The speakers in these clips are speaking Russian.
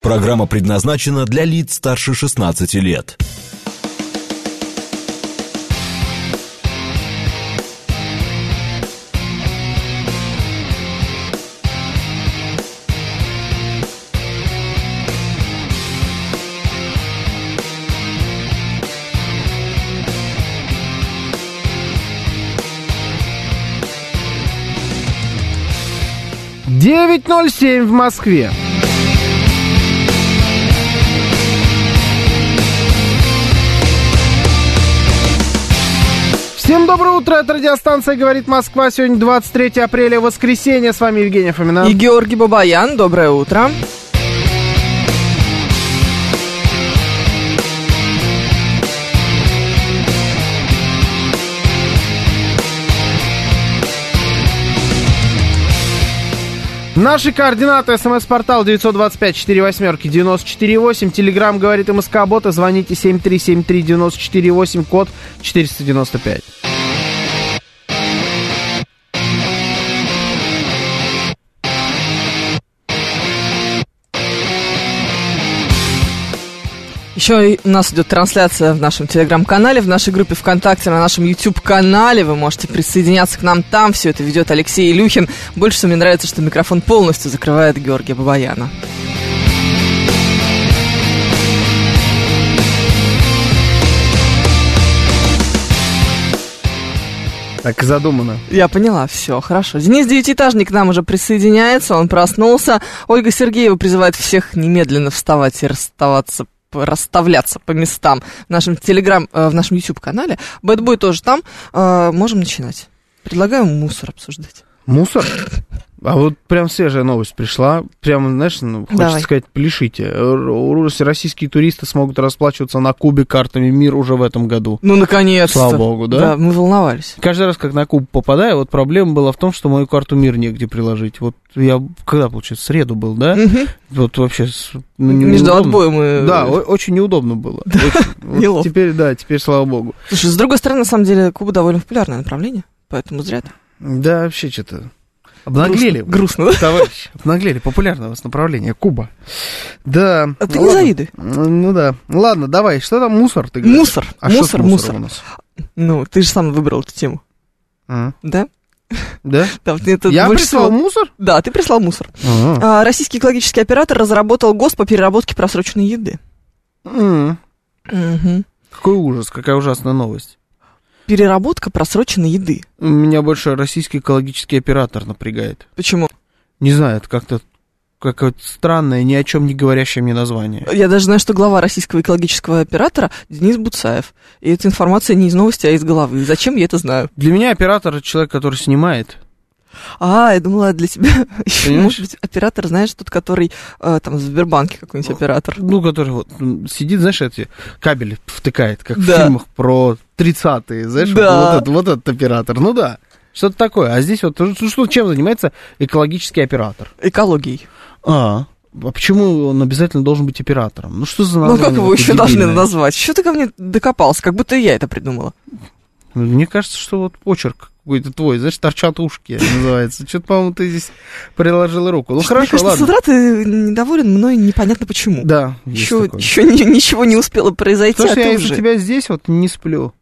Программа предназначена для лиц старше 16 лет. Девять ноль семь в Москве. Доброе утро, это радиостанция «Говорит Москва». Сегодня 23 апреля, воскресенье. С вами Евгения Фомина. И Георгий Бабаян. Доброе утро. Наши координаты. СМС-портал 925-48-94-8. Телеграмм «Говорит МСК Бота». Звоните 7373-94-8, код 495. Еще у нас идет трансляция в нашем телеграм-канале, в нашей группе ВКонтакте, на нашем YouTube-канале. Вы можете присоединяться к нам там. Все это ведет Алексей Илюхин. Больше всего мне нравится, что микрофон полностью закрывает Георгия Бабаяна. Так и задумано. Я поняла, все, хорошо. Денис Девятиэтажник к нам уже присоединяется, он проснулся. Ольга Сергеева призывает всех немедленно вставать и расставаться расставляться по местам в нашем телеграм, э, в нашем YouTube-канале. Бэтбой тоже там. Э, можем начинать. Предлагаю мусор обсуждать. Мусор? А вот прям свежая новость пришла. Прям, знаешь, ну, хочется Давай. сказать, пляшите. Российские туристы смогут расплачиваться на Кубе картами МИР уже в этом году. Ну, наконец-то. Слава богу, да? Да, мы волновались. Каждый раз, как на Куб попадаю, вот проблема была в том, что мою карту МИР негде приложить. Вот я, когда, получается, среду был, да? Мгм. Вот вообще... ну, не- Между отбоем и... Да, очень неудобно было. Неловко. теперь, да, теперь, слава богу. Слушай, с другой стороны, на самом деле, Куба довольно популярное направление, поэтому зря. Да, вообще что-то... Обнаглели. Грустно, грустно? Товарищ, обнаглели. Популярное у вас направление. Куба. Да. А ты ну не ладно. завидуй. Ну да. Ладно, давай. Что там мусор? Ты говоришь? Мусор, А мусор, мусор. у нас? Ну, ты же сам выбрал эту тему, А, да? Да? Да, это Я прислал всего- мусор? Да, ты прислал мусор. Ага. А, Российский экологический оператор разработал ГОСТ по переработке просроченной еды. М, Мгм. Какой ужас, какая ужасная новость. Переработка просроченной еды. Меня больше российский экологический оператор напрягает. Почему? Не знаю, это как-то какое-то странное, ни о чем не говорящее мне название. Я даже знаю, что глава российского экологического оператора Денис Буцаев. И эта информация не из новости, а из головы. Зачем я это знаю? Для меня оператор это человек, который снимает. А, я думала, для тебя еще, может быть, оператор, знаешь, тот, который э, там в Сбербанке какой-нибудь оператор. Ну, который вот сидит, знаешь, эти кабели втыкает, как в Да. фильмах про 30-е, знаешь, Да. вот, этот, вот этот оператор. Ну да, что-то такое. А здесь вот, ну, что, чем занимается экологический оператор? Экологией. А, а почему он обязательно должен быть оператором? Ну что за Ну, название как его еще должны назвать? Что ты ко мне докопался? Как будто я это придумала. Ну, Мне кажется, что вот почерк какой-то твой, знаешь, торчат ушки называется. Что-то, по-моему, ты здесь приложил руку. Ну, Мне хорошо, кажется, с ладно. утра ты недоволен мной непонятно почему. Да, еще еще ни- ничего не успело произойти, Потому а я уже... из-за тебя здесь вот не сплю.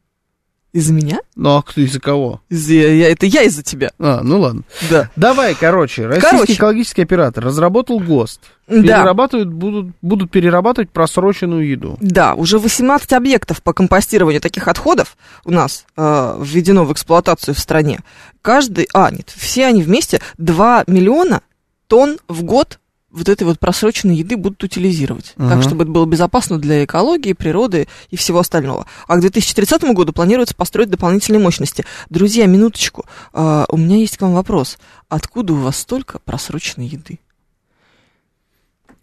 Из-за меня? Ну, а кто из-за кого? Из- я- я- это я из-за тебя. А, ну ладно. Да. Давай, короче, российский Короче. экологический оператор разработал ГОСТ. Да. Перерабатывают, будут, будут перерабатывать просроченную еду. Да, уже 18 объектов по компостированию таких отходов у нас э, введено в эксплуатацию в стране. Каждый, а, нет, все они вместе 2 миллиона тонн в год вот этой вот просроченной еды будут утилизировать. Мгм. Так, чтобы это было безопасно для экологии, природы и всего остального. А к 2030 году планируется построить дополнительные мощности. Друзья, минуточку. э, у меня есть к вам вопрос. Откуда у вас столько просроченной еды?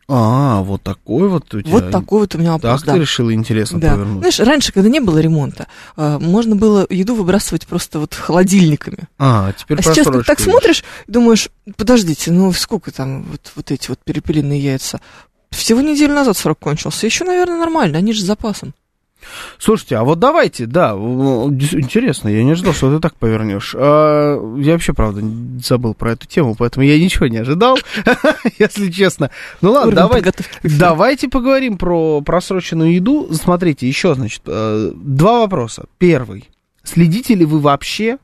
А, вот такой вот у тебя. Вот такой вот у меня вопрос. Так да. ты решила интересно Да. повернуть. Знаешь, раньше, когда не было ремонта, э, можно было еду выбрасывать просто вот холодильниками. А, теперь а сейчас просрочку так смотришь, думаешь, подождите, ну сколько там вот, вот эти вот перепелиные яйца? Всего неделю назад срок кончился. Еще, наверное, нормально, они же с запасом. Слушайте, а вот давайте, да, интересно, я не ожидал, что ты так повернешь. А, я вообще, правда, забыл про эту тему, поэтому я ничего не ожидал, если честно. Ну ладно, давайте, давайте поговорим про просроченную еду. Смотрите, еще, значит, э, два вопроса. Первый. Следите ли вы вообще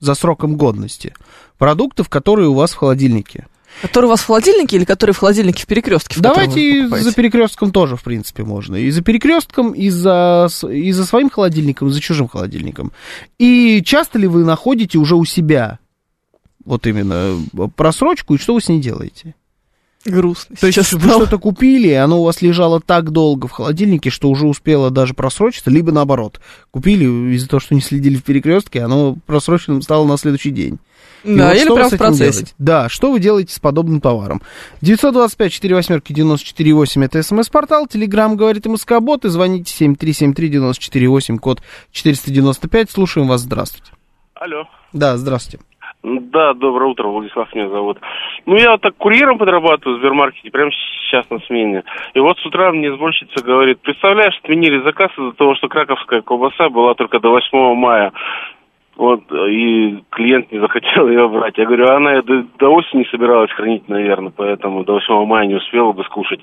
за сроком годности продуктов, которые у вас в холодильнике? Которые у вас в холодильнике или которые в холодильнике в перекрестке? В Давайте за перекрестком тоже, в принципе, можно. И за перекрестком, и за, и за своим холодильником, и за чужим холодильником. И часто ли вы находите уже у себя вот именно просрочку, и что вы с ней делаете? Грустно. То есть вы что-то купили, и оно у вас лежало так долго в холодильнике, что уже успело даже просрочиться, либо наоборот. Купили из-за того, что не следили в перекрестке, оно просроченным стало на следующий день. Да, вот или прямо в процессе. Делаете? Да, что вы делаете с подобным товаром? 925 4 восьмерки 94 8 это смс-портал, телеграмм говорит МСК-бот, и звоните 7373 94 8, код 495. Слушаем вас, здравствуйте. Алло. Да, здравствуйте. Да, доброе утро, Владислав меня зовут. Ну, я вот так курьером подрабатываю в Сбермаркете, прямо сейчас на смене. И вот с утра мне сборщица говорит, представляешь, отменили заказ из-за того, что краковская колбаса была только до 8 мая. Вот, и клиент не захотел ее брать. Я говорю, она до, до осени собиралась хранить, наверное, поэтому до 8 мая не успела бы скушать.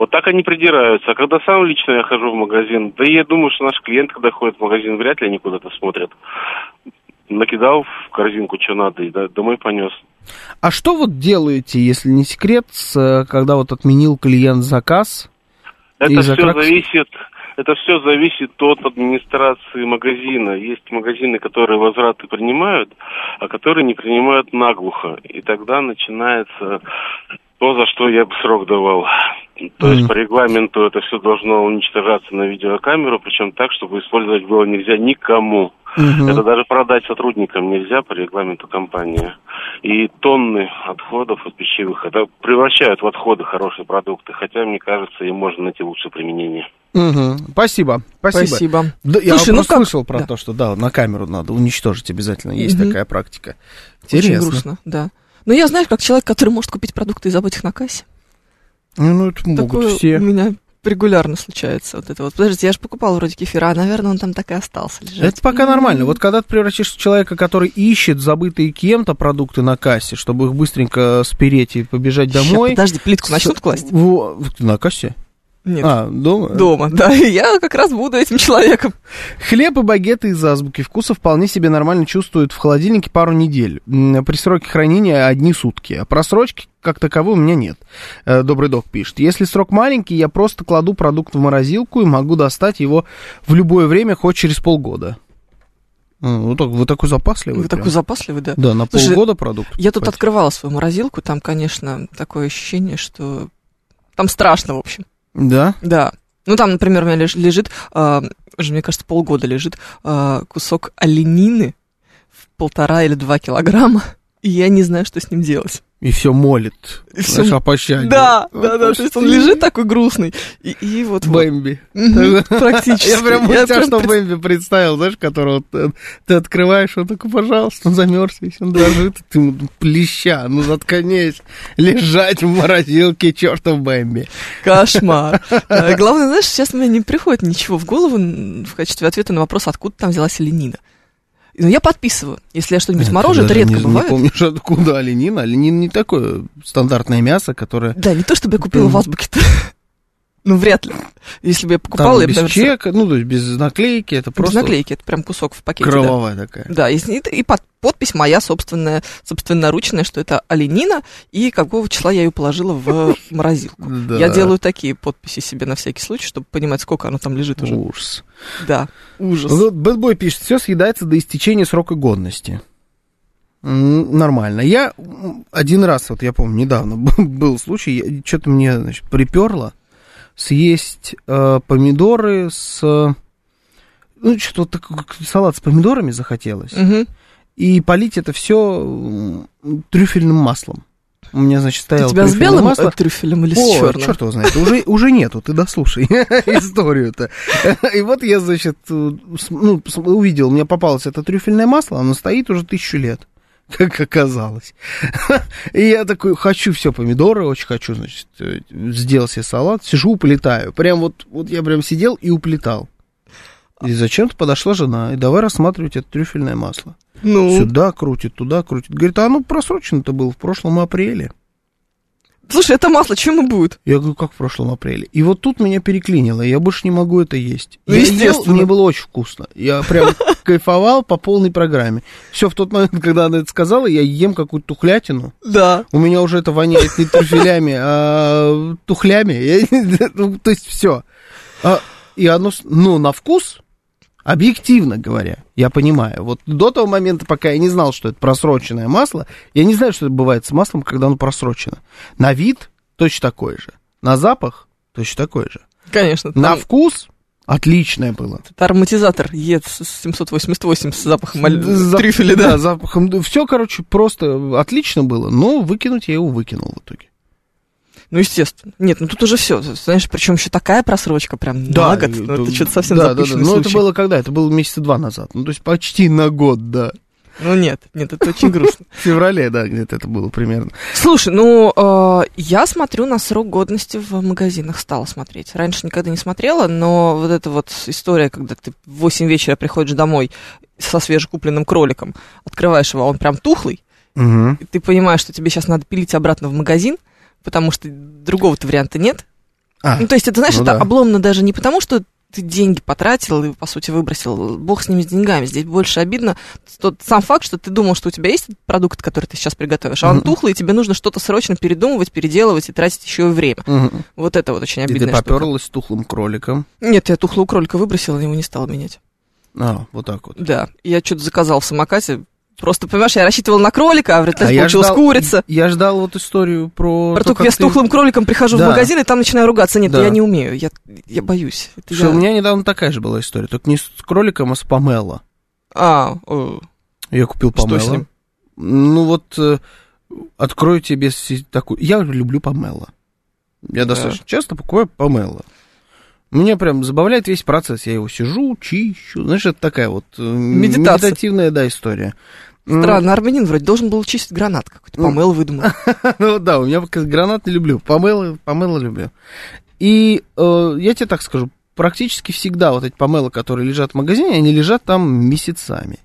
Вот так они придираются. А когда сам лично я хожу в магазин, да я думаю, что наш клиент, когда ходит в магазин, вряд ли они куда-то смотрят. Накидал в корзинку, что надо, и домой понес. А что вот делаете, если не секрет, когда вот отменил клиент заказ? Это все крак... зависит это все зависит от администрации магазина. Есть магазины, которые возвраты принимают, а которые не принимают наглухо. И тогда начинается то, за что я бы срок давал. То mm. есть по регламенту это все должно уничтожаться на видеокамеру, причем так, чтобы использовать было нельзя никому. Mm-hmm. Это даже продать сотрудникам нельзя по регламенту компании. И тонны отходов от пищевых это превращают в отходы хорошие продукты, хотя, мне кажется, им можно найти лучшее применение. Угу. Спасибо, спасибо. Спасибо. Да, я Слушай, ну как... слышал про да. то, что да, на камеру надо уничтожить обязательно. Есть угу. такая практика. Интересно. Очень грустно, да. Но я знаю, как человек, который может купить продукты и забыть их на кассе. Ну, ну это могут Такое все. у меня регулярно случается вот это вот. Подождите, я же покупал вроде кефира, а, наверное, он там так и остался лежать. Это пока mm-hmm. нормально. Вот когда ты превращаешься в человека, который ищет забытые кем-то продукты на кассе, чтобы их быстренько спереть и побежать домой. Сейчас, подожди, плитку начнут класть? В... На кассе? Нет. А, дома? Дома, да. И я как раз буду этим человеком. Хлеб и багеты из азбуки вкуса вполне себе нормально чувствуют в холодильнике пару недель. При сроке хранения одни сутки. А просрочки как таковой у меня нет. Э, добрый док пишет. Если срок маленький, я просто кладу продукт в морозилку и могу достать его в любое время, хоть через полгода. Ну, так, вы такой запасливый. Вы прям. такой запасливый, да. Да, на Слушай, полгода продукт. Я тут открывала свою морозилку, там, конечно, такое ощущение, что там страшно, в общем. Да? Да. Ну, там, например, у меня лежит, э, уже, мне кажется, полгода лежит э, кусок оленины в полтора или два килограмма, и я не знаю, что с ним делать. И все молит, и все... знаешь, о пощаде. Да, да, да, то есть он лежит такой грустный. И, и вот... Бэмби. Практически. Я прям я тебя что Бэмби представил, знаешь, которого ты открываешь, он такой, пожалуйста, он замерз весь, он дрожит, ты плеща, ну заткнись, лежать в морозилке, чертов Бэмби. Кошмар. Э, главное, знаешь, сейчас мне не приходит ничего в голову в качестве ответа на вопрос, откуда там взялась оленина. Ну, я подписываю. Если я что-нибудь морожу, это редко не, бывает. Не помнишь, откуда оленина. Оленин не такое стандартное мясо, которое... Да, не то, чтобы я купила в азбуке-то. Ну, вряд ли. Если бы я покупала... Там без я, чека, ну, то есть без наклейки, это просто... Без наклейки, это прям кусок в пакете. Кровавая да. такая. Да, и, и под, подпись моя собственная, собственноручная, что это оленина, и какого числа я ее положила в морозилку. Я делаю такие подписи себе на всякий случай, чтобы понимать, сколько оно там лежит уже. Ужас. Да, ужас. Бэтбой пишет, все съедается до истечения срока годности. Нормально. Я один раз, вот я помню, недавно был случай, что-то мне, значит, приперло съесть э, помидоры с... Ну, что-то салат с помидорами захотелось. Угу. И полить это все трюфельным маслом. У меня, значит, стоял У тебя с белым масло. трюфелем или О, с черным? черт его знает, уже, уже нету, ты дослушай историю-то. И вот я, значит, ну, увидел, мне попалось это трюфельное масло, оно стоит уже тысячу лет как оказалось. И я такой, хочу все помидоры, очень хочу, значит, сделал себе салат, сижу, уплетаю. Прям вот, вот я прям сидел и уплетал. И зачем-то подошла жена, и давай рассматривать это трюфельное масло. Ну, Сюда крутит, туда крутит. Говорит, а оно просрочено-то было в прошлом апреле. Слушай, это масло, чем ему будет? Я говорю, как в прошлом апреле? И вот тут меня переклинило, я больше не могу это есть. Ну, я ел, естественно. мне было очень вкусно. Я прям кайфовал по полной программе. Все, в тот момент, когда она это сказала, я ем какую-то тухлятину. Да. У меня уже это воняет не трюфелями, а тухлями. Я- ну, то есть все. И оно, ну, на вкус, объективно говоря, я понимаю. Вот до того момента, пока я не знал, что это просроченное масло, я не знаю, что это бывает с маслом, когда оно просрочено. На вид точно такой же. На запах точно такой же. Конечно. На там вкус отличное было. это ароматизатор ЕЦ-788 с запахом аль- Зап- трюфеля, Да, да? запахом. Все, короче, просто отлично было. Но выкинуть я его выкинул в итоге. Ну, естественно. Нет, ну тут уже все. Знаешь, причем еще такая просрочка прям на год. Ну, это что-то совсем да, да, да. Ну, это было когда? Это было месяца два назад. Ну, то есть почти на год, да. Ну, нет, нет, это очень грустно. В феврале, да, где-то это было примерно. Слушай, ну, э, я смотрю на срок годности в магазинах, стала смотреть. Раньше никогда не смотрела, но вот эта вот история, когда ты в 8 вечера приходишь домой со свежекупленным кроликом, открываешь его, а он прям тухлый, Угу. ты понимаешь, что тебе сейчас надо пилить обратно в магазин, потому что другого-то варианта нет. А, Ну, то есть, это, знаешь, ну это да. обломно даже не потому, что ты деньги потратил и, по сути, выбросил. Бог с ними, с деньгами. Здесь больше обидно тот сам факт, что ты думал, что у тебя есть этот продукт, который ты сейчас приготовишь, а он Мгм. тухлый, и тебе нужно что-то срочно передумывать, переделывать и тратить еще и время. Мгм. Вот это вот очень И ты обидно. поперлась с тухлым кроликом. Нет, я тухлого кролика выбросила, его не стала менять. А, вот так вот. Да, я что-то заказал в самокате. Просто, понимаешь, я рассчитывал на кролика, а в А результате я получилась ждал- курица. Я ждал вот историю про... Про то, как я с ты- тухлым кроликом прихожу Да. в магазин и там начинаю ругаться. Нет, Да. я не умею, я, я боюсь. Это Что я- у меня недавно такая же была история, только не с кроликом, а с помело. А, э, Я купил Что помело. с ним? Ну вот, э, открою тебе такую... Я люблю помело. Я достаточно часто покупаю помело. Меня прям забавляет весь процесс. Я его сижу, чищу. Знаешь, это такая вот э, Медитация. медитативная, да, история. М, Странно, армянин вроде должен был чистить гранат какой-то, Ну. помыл, выдумал. Ну да, у меня гранат не люблю, помело, помело люблю. И э, я тебе так скажу, практически всегда вот эти помелы, которые лежат в магазине, они лежат там месяцами.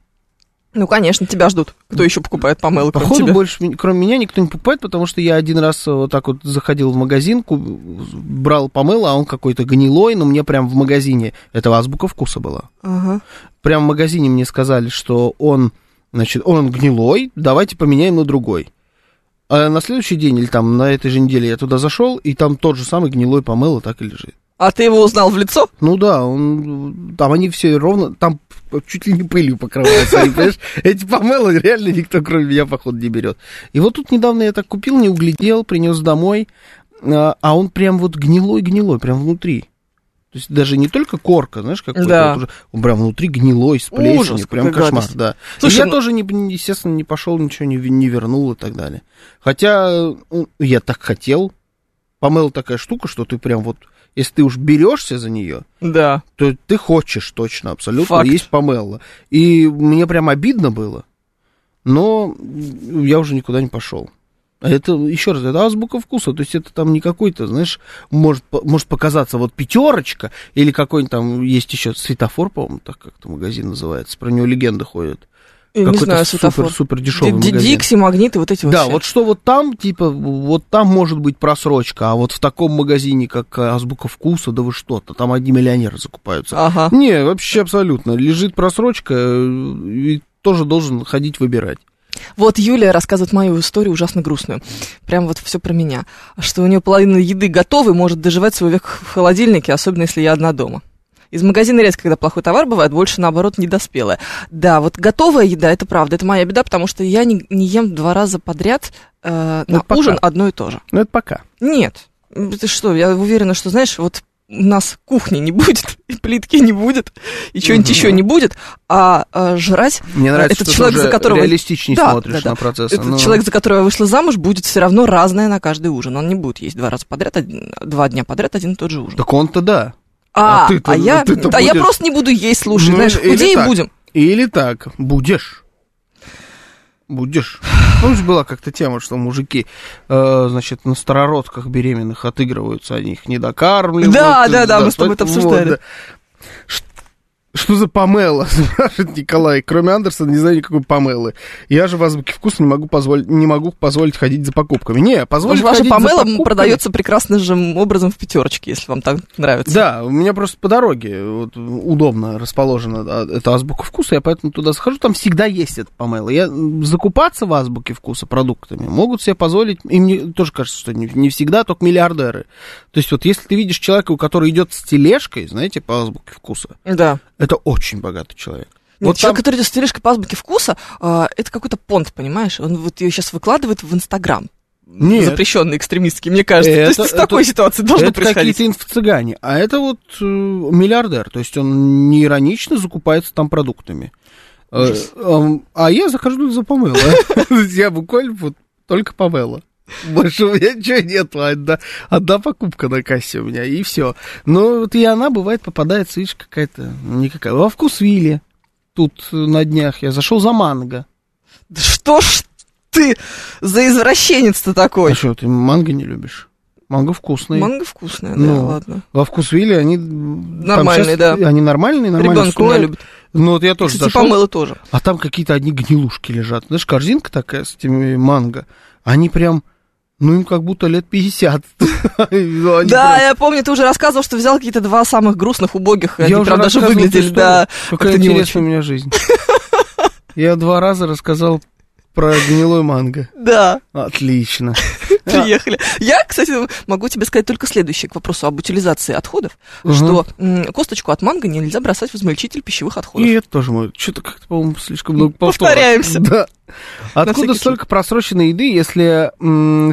Ну, конечно, тебя ждут. Кто еще покупает помыл, кроме Походу, тебя? больше, кроме меня, никто не покупает, потому что я один раз э, вот так вот заходил в магазин, брал помыло, а он какой-то гнилой, но мне прям в магазине, это азбука вкуса была. Ага. Прям в магазине мне сказали, что он, значит, он гнилой, давайте поменяем на другой. А на следующий день или там на этой же неделе я туда зашел, и там тот же самый гнилой помыло так и лежит. А ты его узнал в лицо? Ну да, он, там они все ровно, там чуть ли не пылью покрываются, они, понимаешь? Эти помелы реально никто, кроме меня, походу, не берет. И вот тут недавно я так купил, не углядел, принес домой, а а он прям вот гнилой-гнилой, прям внутри. То есть даже не только корка, знаешь, какой-то Да. вот уже, прям внутри гнилой, с плесенью, Ужас, прям кошмар, гадость. да. Слушай, и я ну- тоже, не, естественно, не пошел, ничего не, не вернул и так далее. Хотя ну, я так хотел. Помыл такая штука, что ты прям вот, если ты уж берешься за нее, Да. то ты хочешь точно, абсолютно, Факт. есть помело. И мне прям обидно было, но я уже никуда не пошел. А это, еще раз, это азбука вкуса, то есть это там не какой-то, знаешь, может, может показаться вот пятерочка, или какой-нибудь там, есть еще светофор, по-моему, так как-то магазин называется, про него легенды ходят. Я не Какой-то знаю, светофор. супер-супер дешевый Ди- ди- магазин. Дикси, магниты, вот эти вот Да, все. вот что вот там, типа, вот там может быть просрочка, а вот в таком магазине, как э, Азбука Вкуса, да вы что-то, там одни миллионеры закупаются. Ага. Не, вообще абсолютно. Лежит просрочка, э, и тоже должен ходить выбирать. Вот Юлия рассказывает мою историю ужасно грустную. Прям вот все про меня. Что у нее половина еды готова и может доживать свой век в холодильнике, особенно если я одна дома. Из магазина редко, когда плохой товар бывает, больше наоборот недоспелая. Да, вот готовая еда, это правда, это моя беда, потому что я не, не ем два раза подряд э, Ну, на пока. ужин одно и то же. Ну, это пока. Нет. Ты что, я уверена, что, знаешь, вот у нас кухни не будет, и плитки не будет, и что-нибудь Мгм. еще не будет, а, а жрать Мне нравится, этот что человек, ты за которого- реалистичнее Да, смотришь да, да. на процесс. этот человек, за которого я вышла замуж, будет все равно разное на каждый ужин. Он не будет есть два раза подряд, один- два дня подряд один и тот же ужин. Так он-то да. А, а ты-то- а я, ты-то я будешь- просто не буду есть, слушай, Ну, знаешь, худее так. будем. Или так, будешь. Будешь. Помнишь, была как-то тема, что мужики, э, значит, на старородках беременных отыгрываются, они их не докармливают. Да, да, да, мы с тобой это вот, обсуждали. да. Что за помела? спрашивает Николай. Кроме Андерсона не знаю никакой помелы. Я же в азбуке вкуса не могу позволить, не могу позволить ходить за покупками. Не, позволить Ваша ходить помела за покупками... продается прекрасным образом в пятерочке, если вам так нравится. Да, у меня просто по дороге вот, удобно расположена эта азбука вкуса, я поэтому туда захожу, там всегда есть эта помела. Я закупаться в азбуке вкуса продуктами могут себе позволить, и мне тоже кажется, что не, не всегда, только миллиардеры. То есть вот если ты видишь человека, у которого идет с тележкой, знаете, по азбуке вкуса, Да. Это очень богатый человек. Нет, вот человек, там- который идет с тележкой по азбуке вкуса, а, это какой-то понт, понимаешь? Он вот ее сейчас выкладывает в Инстаграм. Нет. Запрещенный экстремистский, мне кажется. Это- То есть в это- такой ситуации должно это происходить. какие-то инфо-цыгане. А это вот э, миллиардер. То есть он не иронично закупается там продуктами. Э, эм, а я захожу за помело. Я буквально вот только помело. Больше у меня ничего нету. Одна, одна покупка на кассе у меня, и все. Но вот и она бывает попадается, видишь, какая-то никакая. Во вкус Вилли. Тут на днях я зашел за манго. Да что ж ты за извращенец-то такой? А что, ты манго не любишь? Манго вкусный. Манго вкусное, да, Ну, ладно. Во вкус Вилли они... Нормальные, щас- да. Они нормальные, нормально Ребенок у меня стоят. любит. Ну вот я тоже Кстати, зашел, помыло тоже. а там какие-то одни гнилушки лежат. Знаешь, корзинка такая с этими манго. Они прям, ну им как будто лет 50. Ну, Да, я помню, ты уже рассказывал, что взял какие-то два самых грустных, убогих, они, правда, даже выглядели, да. Какая интересная у меня жизнь. Я два раза рассказал про гнилой манго. Да, Отлично. приехали. Я, кстати, могу тебе сказать только следующее к вопросу об утилизации отходов, что косточку от манго нельзя бросать в измельчитель пищевых отходов. И это тоже мой. Что-то как-то, по-моему, слишком много. Повторяемся. Да. Откуда столько просроченной еды, если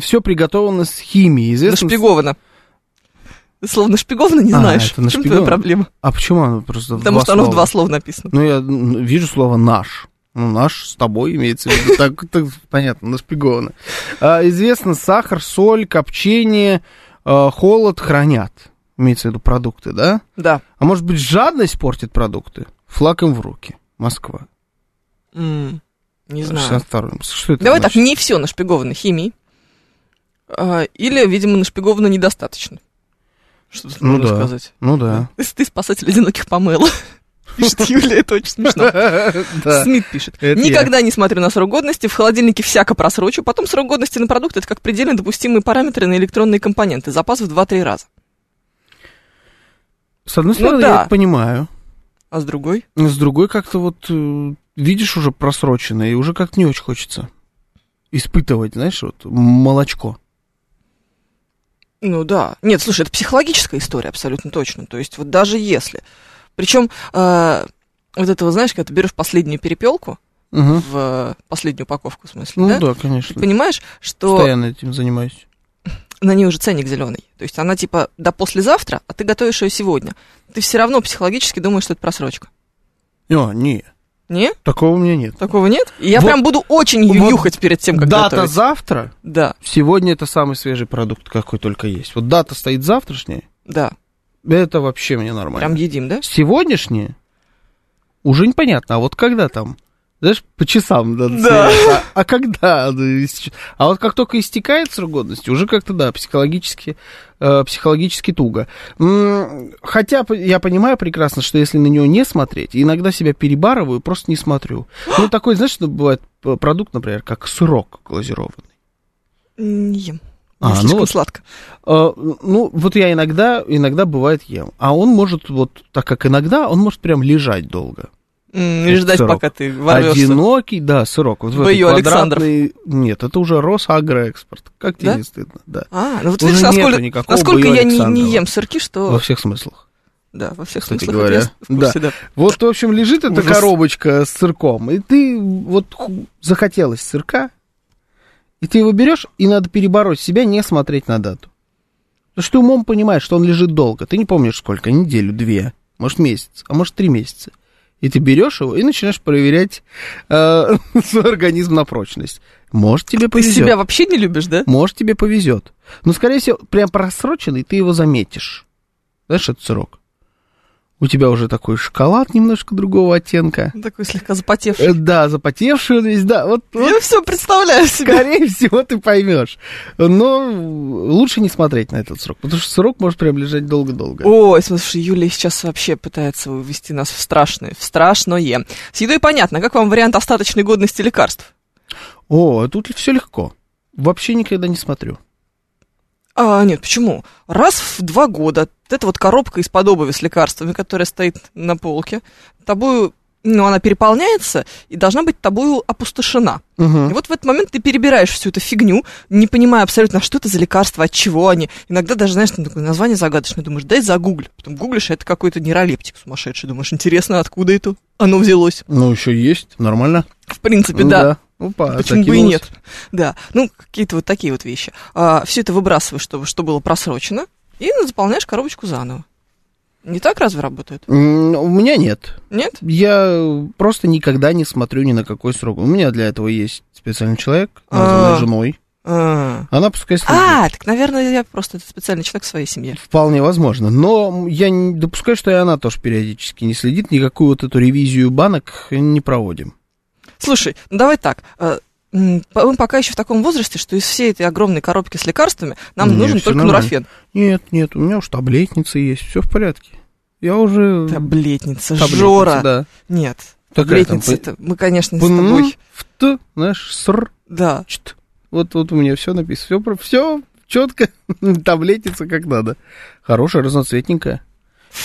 все приготовлено с химией? Нашпиговано. Словно нашпиговано не А, знаешь. это В чем твоя проблема? А почему оно просто Потому что оно в два слова написано. Ну, я вижу слово «наш». Ну, наш с тобой имеется в виду. Так, так понятно, нашпиговано. А, известно, сахар, соль, копчение, а, холод хранят. Имеется в виду продукты, да? Да. А может быть, жадность портит продукты? Флаг им в руки. Москва. М, Не знаю. 62 Что это Давай так, значит? не все нашпиговано химией. А, Или, видимо, нашпиговано недостаточно. Что тут Ну можно да. сказать? Ну да. Ты, ты спасатель одиноких помыл. Пишет Юлия, это очень смешно. Смит пишет. Никогда не смотрю на срок годности, в холодильнике всяко просрочу, потом срок годности на продукт это как предельно допустимые параметры на электронные компоненты, запас в 2-3 раза. С одной стороны, да. я это понимаю. А с другой? С другой как-то вот э, видишь уже просроченное, и уже как-то не очень хочется испытывать, знаешь, вот молочко. Ну да. Нет, слушай, это психологическая история абсолютно точно. То есть вот даже если... Причем э, вот этого, знаешь, когда ты берешь последнюю перепелку, Мгм. в последнюю упаковку, в смысле, Ну да? да, Ты конечно. понимаешь, что Постоянно этим занимаюсь. на ней уже ценник зеленый. То есть она типа до послезавтра, а ты готовишь ее сегодня. Ты все равно психологически думаешь, что это просрочка. О, не, Не? такого у меня нет. Такого нет? И я Вот- прям буду очень вот юхать перед тем, как Дата готовить. завтра, Да, сегодня это самый свежий продукт, какой только есть. Вот дата стоит завтрашняя, да. Это вообще мне нормально. Прям едим, да? Сегодняшняя уже непонятно, а вот когда там? Знаешь, по часам надо Да. А, а когда? А вот как только истекает срок годности, уже как-то, да, психологически, э, психологически туго. Хотя я понимаю прекрасно, что если на него не смотреть, иногда себя перебарываю, просто не смотрю. Ну, такой, знаешь, что бывает продукт, например, как сырок глазированный. Не ем. А, ну вот. сладко. Э, Ну, вот я иногда, иногда бывает ем. А он может, вот, так как иногда, он может прям лежать долго. Это И ждать, сырок. пока ты ворвешься. Одинокий, да, сырок. Вот Бою квадратной- Нет, это уже Росагроэкспорт. Как тебе Да? не стыдно? Да. А, ну вот видишь, насколько, никакого насколько я не, не ем сырки, что... Во всех смыслах. Да, во всех Кстати смыслах говоря, курсе, да. Вот, в общем, лежит эта Ужас. коробочка с сырком, и ты вот захотелось сырка, и ты его берешь, и надо перебороть себя, не смотреть на дату. Потому что ты умом понимаешь, что он лежит долго. Ты не помнишь сколько, неделю, две, может месяц, а может три месяца. И ты берешь его и начинаешь проверять э, свой организм на прочность. Может, тебе Ты повезет. себя вообще не любишь, да? Может, тебе повезет. Но, скорее всего, прям просроченный ты его заметишь. Знаешь, этот срок. У тебя уже такой шоколад немножко другого оттенка. Такой слегка запотевший. Э, Да, запотевший он весь, да. Вот, вот Я все представляю себе. скорее всего, ты поймешь. Но лучше не смотреть на этот срок, потому что срок может прям лежать долго-долго. Ой, слушай, Юлия сейчас вообще пытается ввести нас в страшное, в страшное. С едой понятно. Как вам вариант остаточной годности лекарств? О, тут все легко. Вообще никогда не смотрю. А, нет, почему? Раз в два года эта вот коробка из-под обуви с лекарствами, которая стоит на полке, тобою, ну, она переполняется и должна быть тобою опустошена. И Мгм. вот в этот момент ты перебираешь всю эту фигню, не понимая абсолютно, что это за лекарства, от чего они. Иногда даже, знаешь, там такое название загадочное, думаешь, дай загугли. Потом гуглишь, а это какой-то нейролептик сумасшедший. Думаешь, интересно, откуда это оно взялось? Ну, еще есть, нормально. В принципе, Ну да. Опа, Почему бы и нет? Да, ну, какие-то вот такие вот вещи. А, все это выбрасываешь, чтобы что было просрочено, и заполняешь коробочку заново. Не так разве работает? М, У меня нет. Нет? Я просто никогда не смотрю ни на какой срок. У меня для этого есть специальный человек, А. названный женой. А, Она пускай следит. А, так, наверное, я просто специальный человек в своей семье. Вполне возможно. Но я не допускаю, что и она тоже периодически не следит. Никакую вот эту ревизию банок не проводим. Слушай, ну давай так. э, Мы пока еще в таком возрасте, что из всей этой огромной коробки с лекарствами нам Не, нужен только нормально. нурофен. Нет, нет, у меня уж таблетница есть, все в порядке. Я уже... Таблетница, таблетница, Жора. Да. Нет, Такая там таблетница, по- это мы, конечно, с тобой. в т, знаешь, ср, Да. чт. Вот, вот у меня все написано. Все, все четко. Таблетница как надо. Хорошая, разноцветненькая.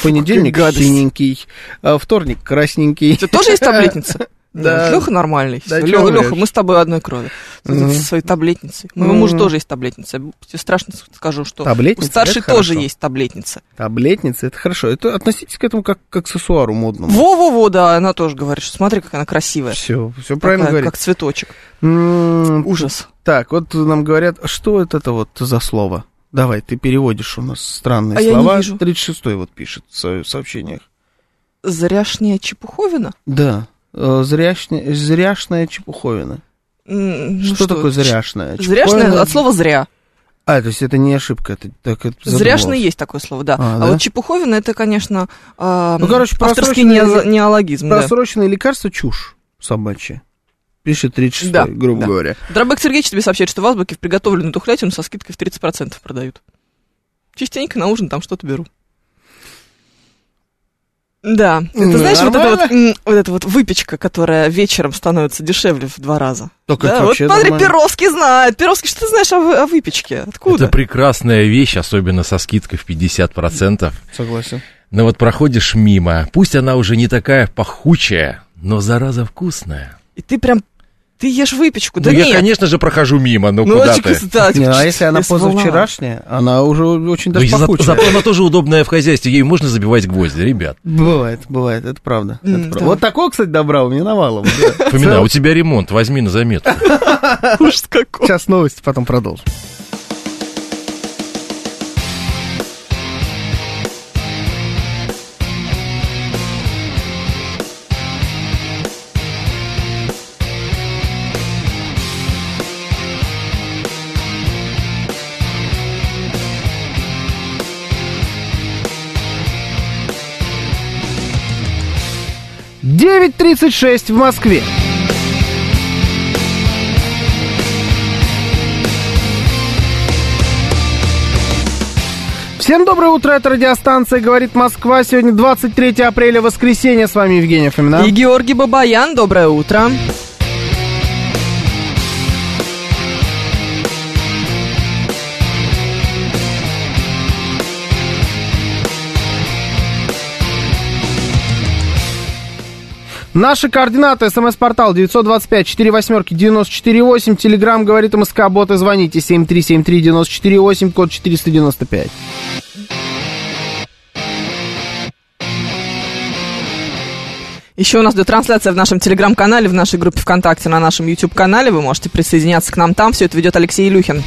Понедельник какая синенький, а вторник красненький. У тебя тоже есть таблетница? Да. Леха нормальный. Да, врешь? Леха, мы с тобой одной крови. Мгм. Со своей таблетницей. У моего мужа Мгм. тоже есть таблетница. Я страшно скажу, что Таблетница, у старшей тоже хорошо. есть таблетница. Таблетница, это хорошо. Это относитесь к этому как к аксессуару модному. Во-во-во, да, она тоже говорит, что смотри, как она красивая. Все, все правильно говорит. Как цветочек. М, Ужас. Так, вот нам говорят, что это, это вот за слово? Давай, ты переводишь у нас странные А я не слова. вижу. 36-й вот пишет в сообщениях. Зряшняя чепуховина? Да, зряшня- зряшная чепуховина. Ну что, такое ч- зряшная? Зряшная Чепуховина- от слова зря. А, то есть это не ошибка, это так это Зряшная задумалось. есть такое слово, да. А, А, да? вот чепуховина это, конечно, а, Ну, короче, авторский нео- неологизм. да. Просроченные лекарства чушь собачья. Пишет 36 Да, грубо да. говоря. Дробек Сергеевич тебе сообщает, что в Азбуке в приготовленную тухлятину со скидкой в 30% продают. Частенько на ужин там что-то беру. Да, ты Ну, знаешь, вот эта вот, вот эта вот выпечка, которая вечером становится дешевле в два раза. Только Да, это вот смотри, нормально. Перовский знает. Перовский, что ты знаешь о, о выпечке? Откуда? Это прекрасная вещь, особенно со скидкой в 50%. Согласен. Но вот проходишь мимо, пусть она уже не такая пахучая, но зараза вкусная. И ты прям, ты ешь выпечку. Да ну, я, нет. конечно же, прохожу мимо, ну, Ну, куда ты? да, Не, а если она я позавчерашняя, она уже очень Ну, даже за- пахучая. зато она тоже удобная в хозяйстве, ей можно забивать гвозди, ребят. Бывает, бывает, это правда. это М, правда. да. Вот такого, кстати, добра у меня навалом. да. Поминаю, у тебя ремонт, возьми на заметку. Ужас какой. Сейчас новости, потом продолжим. Девять тридцать шесть в Москве. Всем доброе утро, это радиостанция «Говорит Москва». Сегодня 23 апреля, воскресенье. С вами Евгений Фомина. И Георгий Бабаян, доброе утро. Наши координаты. СМС-портал 925 4 восьмерки 948. Телеграмм говорит МСК. Боты звоните 7373 948, код 495. Еще у нас идет трансляция в нашем телеграм-канале, в нашей группе ВКонтакте, на нашем YouTube-канале. Вы можете присоединяться к нам там. Все это ведет Алексей Илюхин.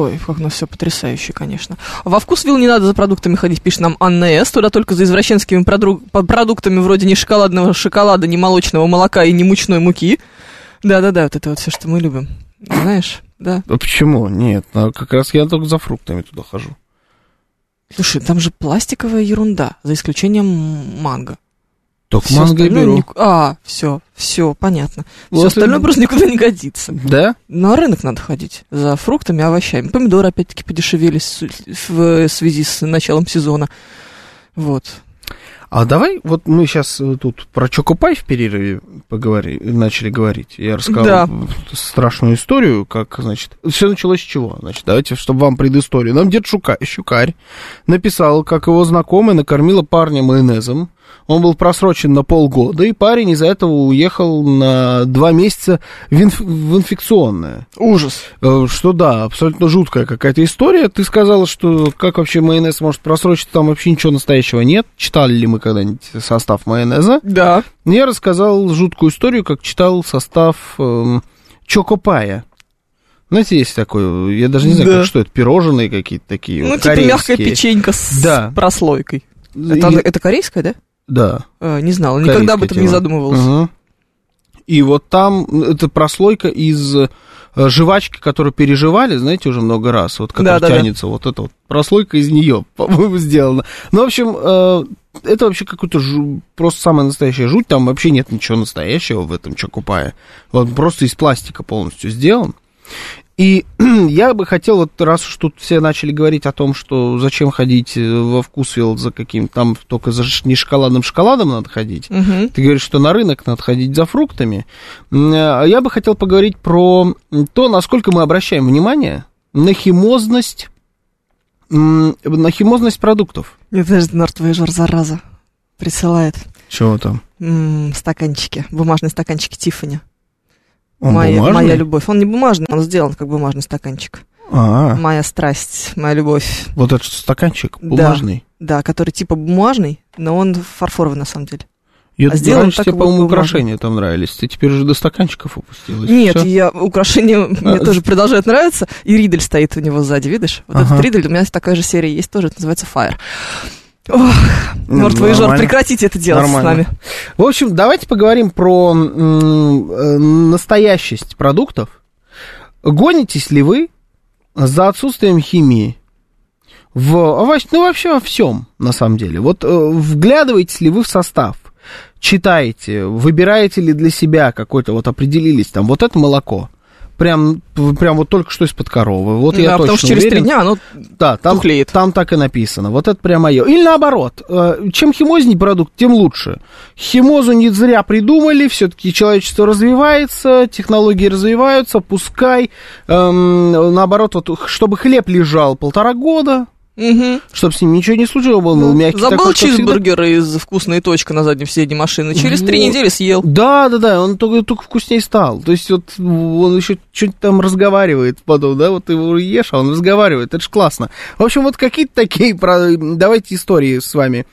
Ой, как у нас все потрясающе, конечно. Во вкус вилл не надо за продуктами ходить, пишет нам Анна С. Туда только за извращенскими продру- по- продуктами вроде ни шоколадного шоколада, ни молочного молока и ни мучной муки. Да-да-да, вот это вот все, что мы любим. Знаешь, да. А почему? Нет, ну, как раз я только за фруктами туда хожу. Слушай, там же пластиковая ерунда, за исключением манго. Только Всё манго и беру. ник- А, все, все, понятно. Все Вот остальное и- просто никуда не годится. Да? На рынок надо ходить за фруктами, овощами. Помидоры опять-таки подешевели с- в связи с началом сезона. Вот. А давай, вот мы сейчас тут про Чокопай в перерыве поговори, начали говорить. Я рассказал Да. страшную историю, как, значит, все началось с чего? Значит, давайте, чтобы вам предысторию. Нам дед Шука, Щукарь написал, как его знакомая накормила парня майонезом. Он был просрочен на полгода, и парень из-за этого уехал на два месяца в, инф- в инфекционное. Ужас. Э, Что да, абсолютно жуткая какая-то история. Ты сказала, что как вообще майонез может просрочиться, там вообще ничего настоящего нет. Читали ли мы когда-нибудь состав майонеза? Да. Я рассказал жуткую историю, как читал состав эм, чокопая. Знаете, есть такой, я даже не знаю, Да. как, что это, пирожные какие-то такие, Ну, вот, типа мягкая корейские. печенька с Да. прослойкой. И- Это, это корейская, да? Да. Э, не знала, никогда об этом не тело. задумывалась. Мгм. И вот там это прослойка из э, жвачки, которую переживали, знаете, уже много раз, вот которая Да-да-да. тянется, вот эта вот прослойка из нее, по-моему, сделана. Ну, в общем, э, это вообще какой-то жу- просто самая настоящая жуть, там вообще нет ничего настоящего в этом чокупае. Он просто из пластика полностью сделан. И я бы хотел, вот раз уж тут все начали говорить о том, что зачем ходить э, во вкусвилл за каким-то там только за не шоколадным шоколадом надо ходить, Мгм. ты говоришь, что на рынок надо ходить за фруктами. М, а Я бы хотел поговорить про то, насколько мы обращаем внимание на химозность, м, на химозность продуктов. Мне даже мертвый жор, зараза, присылает Чего там? м, стаканчики, бумажные стаканчики Тиффани. Он моя, бумажный? моя любовь. Он не бумажный, он сделан как бумажный стаканчик. А, Моя страсть, моя любовь. вот этот стаканчик Да. бумажный. Да, который типа бумажный, но он фарфоровый на самом деле. Я А сделан раньше так, тебе, по-моему, украшения там нравились. Ты теперь уже до стаканчиков опустилась. Нет, Всё? я, украшения мне А, тоже продолжают нравиться. И Ридель стоит у него сзади, видишь? Вот Ага. этот Ридель, у меня такая же серия есть тоже, это называется Fire. Ох, Ну, мертвый жор, прекратите это делать с Нормально. нами. В общем, давайте поговорим про э, настоящесть продуктов. Гонитесь ли вы за отсутствием химии? В овощ... Ну, вообще во всем, на самом деле. Вот э, вглядываетесь ли вы в состав? Читаете, выбираете ли для себя какой-то, вот определились там, вот это молоко. Прям, прям вот только что из-под коровы. Вот я да, потому точно что через три дня оно Да, там, тухлеет. там так и написано. Вот это прям мое. Или наоборот, э, чем химозней продукт, тем лучше. Химозу не зря придумали, все-таки человечество развивается, технологии развиваются, пускай, эм, наоборот, вот, чтобы хлеб лежал полтора года, Мгм. чтобы с ним ничего не случилось, был мягкий Забыл такой, как всегда. чизбургер из вкусной точки на заднем сиденье машины. Через три недели съел. Да, да, да, он только, только вкуснее стал. То есть вот он еще что-нибудь там разговаривает потом, да, вот ты его ешь, а он разговаривает, это ж классно. В общем, вот какие-то такие, давайте истории с вами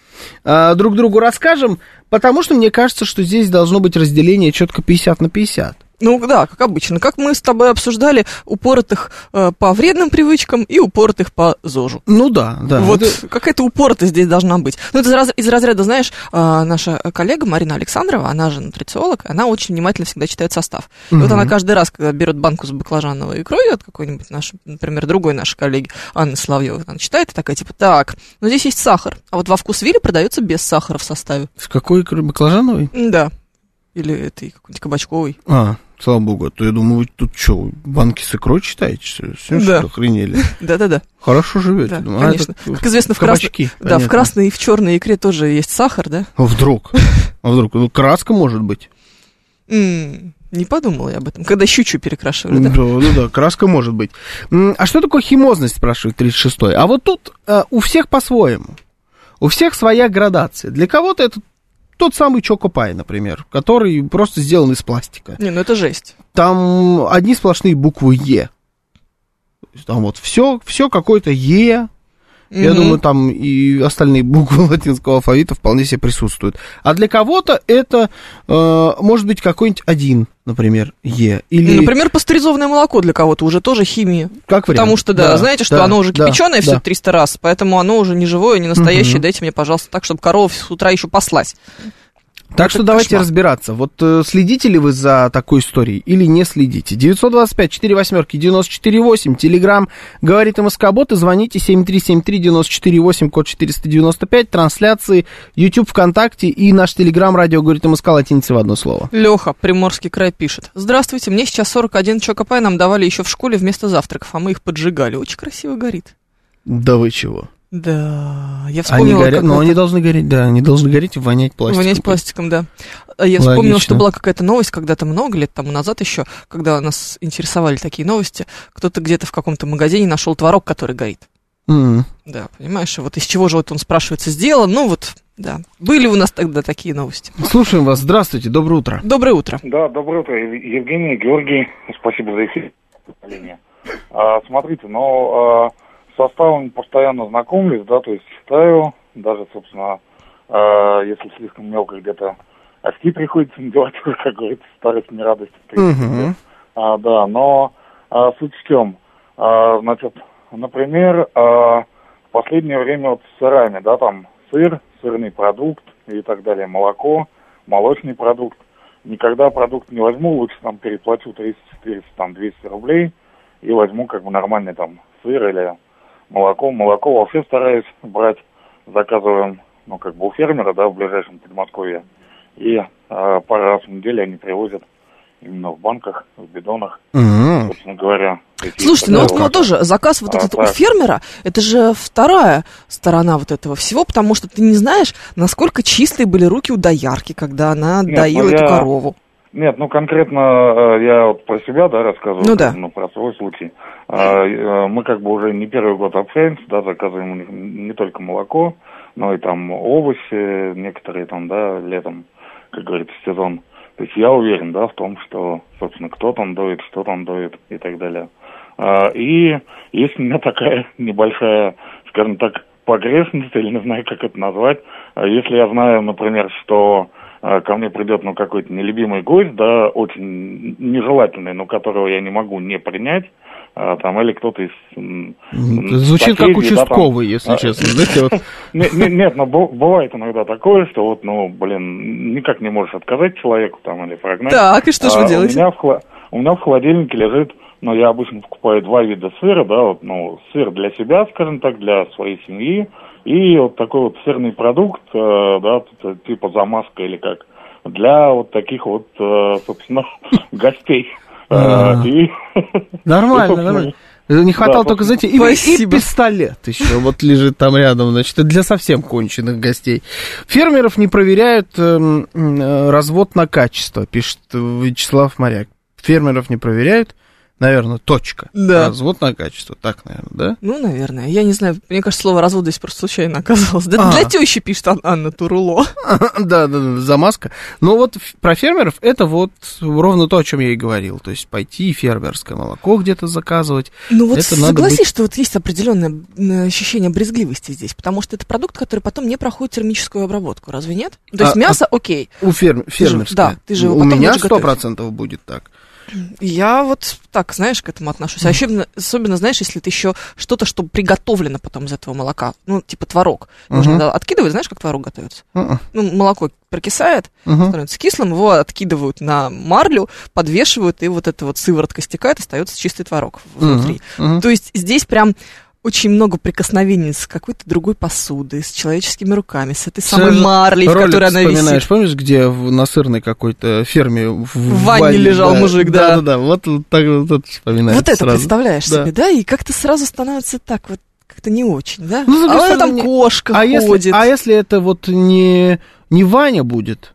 а, друг другу расскажем, потому что мне кажется, что здесь должно быть разделение четко 50 на 50. Ну да, как обычно. Как мы с тобой обсуждали упоротых э, по вредным привычкам и упоротых по ЗОЖу. Ну да, да. вот это- какая-то упоротость здесь должна быть. Ну, это из, раз- из разряда, знаешь, а, наша коллега Марина Александрова, она же нутрициолог, она очень внимательно всегда читает состав. И вот она каждый раз, когда берет банку с баклажановой икрой от какой-нибудь нашей, например, другой нашей коллеги, Анны Славьевой, она читает и такая, типа, так, ну здесь есть сахар, а вот во вкус Вилли продается без сахара в составе. С какой икрой баклажановой? Да. Или этой какой-нибудь кабачковой. А, слава богу, а то я думаю, вы тут что, банки с икрой читаете, что? Всё, Да. что, охренели? Да-да-да. Хорошо живете. Да, Думаю, а конечно. это Как известно, в, крас- кабачки, да, в красной и в черной икре тоже есть сахар, да? А вдруг? А вдруг? Ну, краска может быть. Не подумала я об этом. Когда щучу перекрашивали, Да, да? ну да, краска может быть. А что такое химозность, спрашивает 36-й? А вот тут э, у всех по-своему. У всех своя градация. Для кого-то это тот самый Чокопай, например, который просто сделан из пластика. Не, ну это жесть. Там одни сплошные буквы Е. Там вот все, все какое-то Е. Я Мгм. думаю, там и остальные буквы латинского алфавита вполне себе присутствуют. А для кого-то это э, может быть какой-нибудь один, например, Е. Или Например, пастеризованное молоко для кого-то уже тоже химия. как вариант. Потому что, да, знаете, что да, оно уже да, кипяченое все да. 300 раз, поэтому оно уже не живое, не настоящее. Мгм. Дайте мне, пожалуйста, так, чтобы корова с утра еще паслась. Так что давайте кошмар. разбираться. Вот э, следите ли вы за такой историей или не следите? 925 4 восьмерки 948, Телеграм говорит МСК-бот, и звоните 7373-94-8, код 495, трансляции, YouTube, ВКонтакте и наш Телеграм, радио говорит МСК, латиница в одно слово. Леха, Приморский край, пишет. Здравствуйте, мне сейчас 41 чокопай нам давали еще в школе вместо завтраков, а мы их поджигали. Очень красиво горит. Да вы чего? Да, я вспомнила. Они горят, но они должны гореть, да, они должны гореть и вонять пластиком. Вонять пластиком, да. А я Логично. вспомнила, что была какая-то новость когда-то много лет тому назад еще, когда нас интересовали такие новости. Кто-то где-то в каком-то магазине нашел творог, который горит. Mm. Да, понимаешь, вот из чего же вот он спрашивается сделан, ну вот, да. Были у нас тогда такие новости. Слушаем вас, здравствуйте, доброе утро. Доброе утро. Да, доброе утро, Евгений, Георгий, спасибо за эфир. А, смотрите, но... А составом постоянно знакомлюсь, да, то есть читаю, даже, собственно, э, если слишком мелко где-то очки приходится надевать, как говорится, старость не радость. Uh-huh. А, да, но а, суть в чем? А, значит, например, а, в последнее время вот с сырами, да, там сыр, сырный продукт и так далее, молоко, молочный продукт. Никогда продукт не возьму, лучше там переплачу 300, 400, там 200 рублей и возьму как бы нормальный там сыр или молоко. Молоко вообще стараюсь брать, заказываем, ну, как бы у фермера, да, в ближайшем Подмосковье. И э, пару раз в неделю они привозят именно в банках, в бидонах, mm-hmm. собственно говоря. Слушайте, ну вот ну, тоже заказ вот а, этот так. у фермера, это же вторая сторона вот этого всего, потому что ты не знаешь, насколько чистые были руки у доярки, когда она Нет, доила ну, эту я... корову. Нет, ну конкретно э, я вот про себя, да, рассказываю, ну, да. ну, про свой случай. А, э, мы как бы уже не первый год общаемся, да, заказываем у них не только молоко, но и там овощи, некоторые там, да, летом, как говорится, сезон. То есть я уверен, да, в том, что, собственно, кто там доит, что там доит и так далее. А, и есть у меня такая небольшая, скажем так, погрешность, или не знаю, как это назвать. А если я знаю, например, что ко мне придет, ну, какой-то нелюбимый гость, да, очень нежелательный, но которого я не могу не принять, там, или кто-то из... Звучит соседей, как участковый, да, там, если а, честно, знаете, вот. Нет, нет, но бывает иногда такое, что вот, ну, блин, никак не можешь отказать человеку там или прогнать. Так, и что же вы делаете? У меня, в, у меня в холодильнике лежит, ну, я обычно покупаю два вида сыра, да, вот, ну, сыр для себя, скажем так, для своей семьи, и вот такой вот сырный продукт, э, да, типа замазка или как, для вот таких вот, э, собственно, гостей. Э, нормально, нормально. Не хватало да, только, знаете, и, и пистолет еще вот лежит там рядом, значит, это для совсем конченых гостей. Фермеров не проверяют э, э, развод на качество, пишет Вячеслав Моряк. Фермеров не проверяют, Наверное, точка. Да. Развод на качество. Так, наверное, да? Ну, наверное. Я не знаю. Мне кажется, слово развод здесь просто случайно оказалось. Да, а. Для тещи пишет Анна Туруло. Да, да, да, замазка. Но вот про фермеров это вот ровно то, о чем я и говорил. То есть пойти фермерское молоко где-то заказывать. Ну вот согласись, что вот есть определенное ощущение брезгливости здесь, потому что это продукт, который потом не проходит термическую обработку. Разве нет? То есть а, мясо а окей. У фермерского. Да, ты же У меня сто процентов будет так. Я вот так, знаешь, к этому отношусь. А особенно, особенно, знаешь, если это еще что-то, что приготовлено потом из этого молока. Ну, типа творог. Можно uh-huh. откидывать, знаешь, как творог готовится? Uh-uh. Ну, молоко прокисает, uh-huh. становится кислым, его откидывают на марлю, подвешивают, и вот эта вот сыворотка стекает, остается чистый творог внутри. Uh-huh. Uh-huh. То есть здесь прям очень много прикосновений с какой-то другой посудой, с человеческими руками, с этой самой Все марлей, в которой она висит. помнишь, где в, на сырной какой-то ферме в, в ванне, ванне лежал да, мужик, да. Да-да-да, вот так вот вспоминаешь Вот это сразу. представляешь да. себе, да, и как-то сразу становится так вот как-то не очень, да? Ну, а там не... кошка а ходит. Если, а если это вот не, не Ваня будет,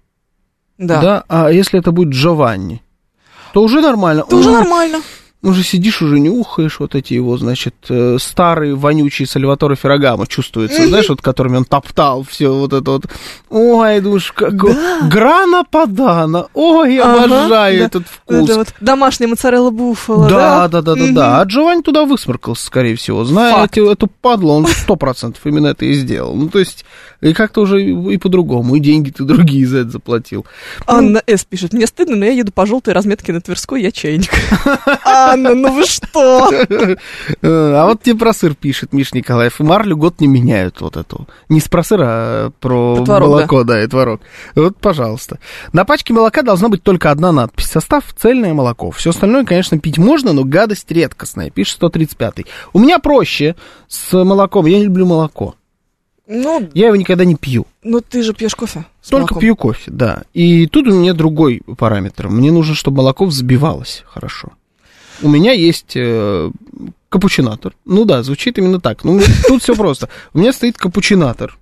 да. да, а если это будет Джованни, то уже нормально. То уже нормально уже сидишь, уже не ухаешь, вот эти его, значит, э, старые вонючие Сальваторе Феррагамо чувствуются, знаешь, вот которыми он топтал все вот это вот. Ой, душ, как... Да. Грана падана, ой, ага, обожаю да. этот вкус. Это вот домашняя моцарелла буффало, да? Да, да, да, да, да. А Джованни туда высморкался, скорее всего. Зная эту, эту падлу, он сто процентов именно это и сделал. Ну, то есть, и как-то уже и по-другому, и деньги ты другие за это заплатил. Анна С. пишет, мне стыдно, но я еду по желтой разметке на Тверской, я чайник. А, Странно, ну вы что? А вот тебе про сыр пишет Миш Николаев. И марлю год не меняют вот эту. Не с про сыр, а про творог, молоко, да, и творог. Вот, пожалуйста. На пачке молока должна быть только одна надпись. Состав цельное молоко. Все остальное, конечно, пить можно, но гадость редкостная. Пишет 135-й. У меня проще с молоком. Я не люблю молоко. Ну, Я его никогда не пью. ну ты же пьешь кофе. Только молоком. пью кофе, да. И тут у меня другой параметр. Мне нужно, чтобы молоко взбивалось хорошо. У меня есть э, капучинатор. Ну да, звучит именно так. Ну, тут все просто. У меня стоит капучинатор.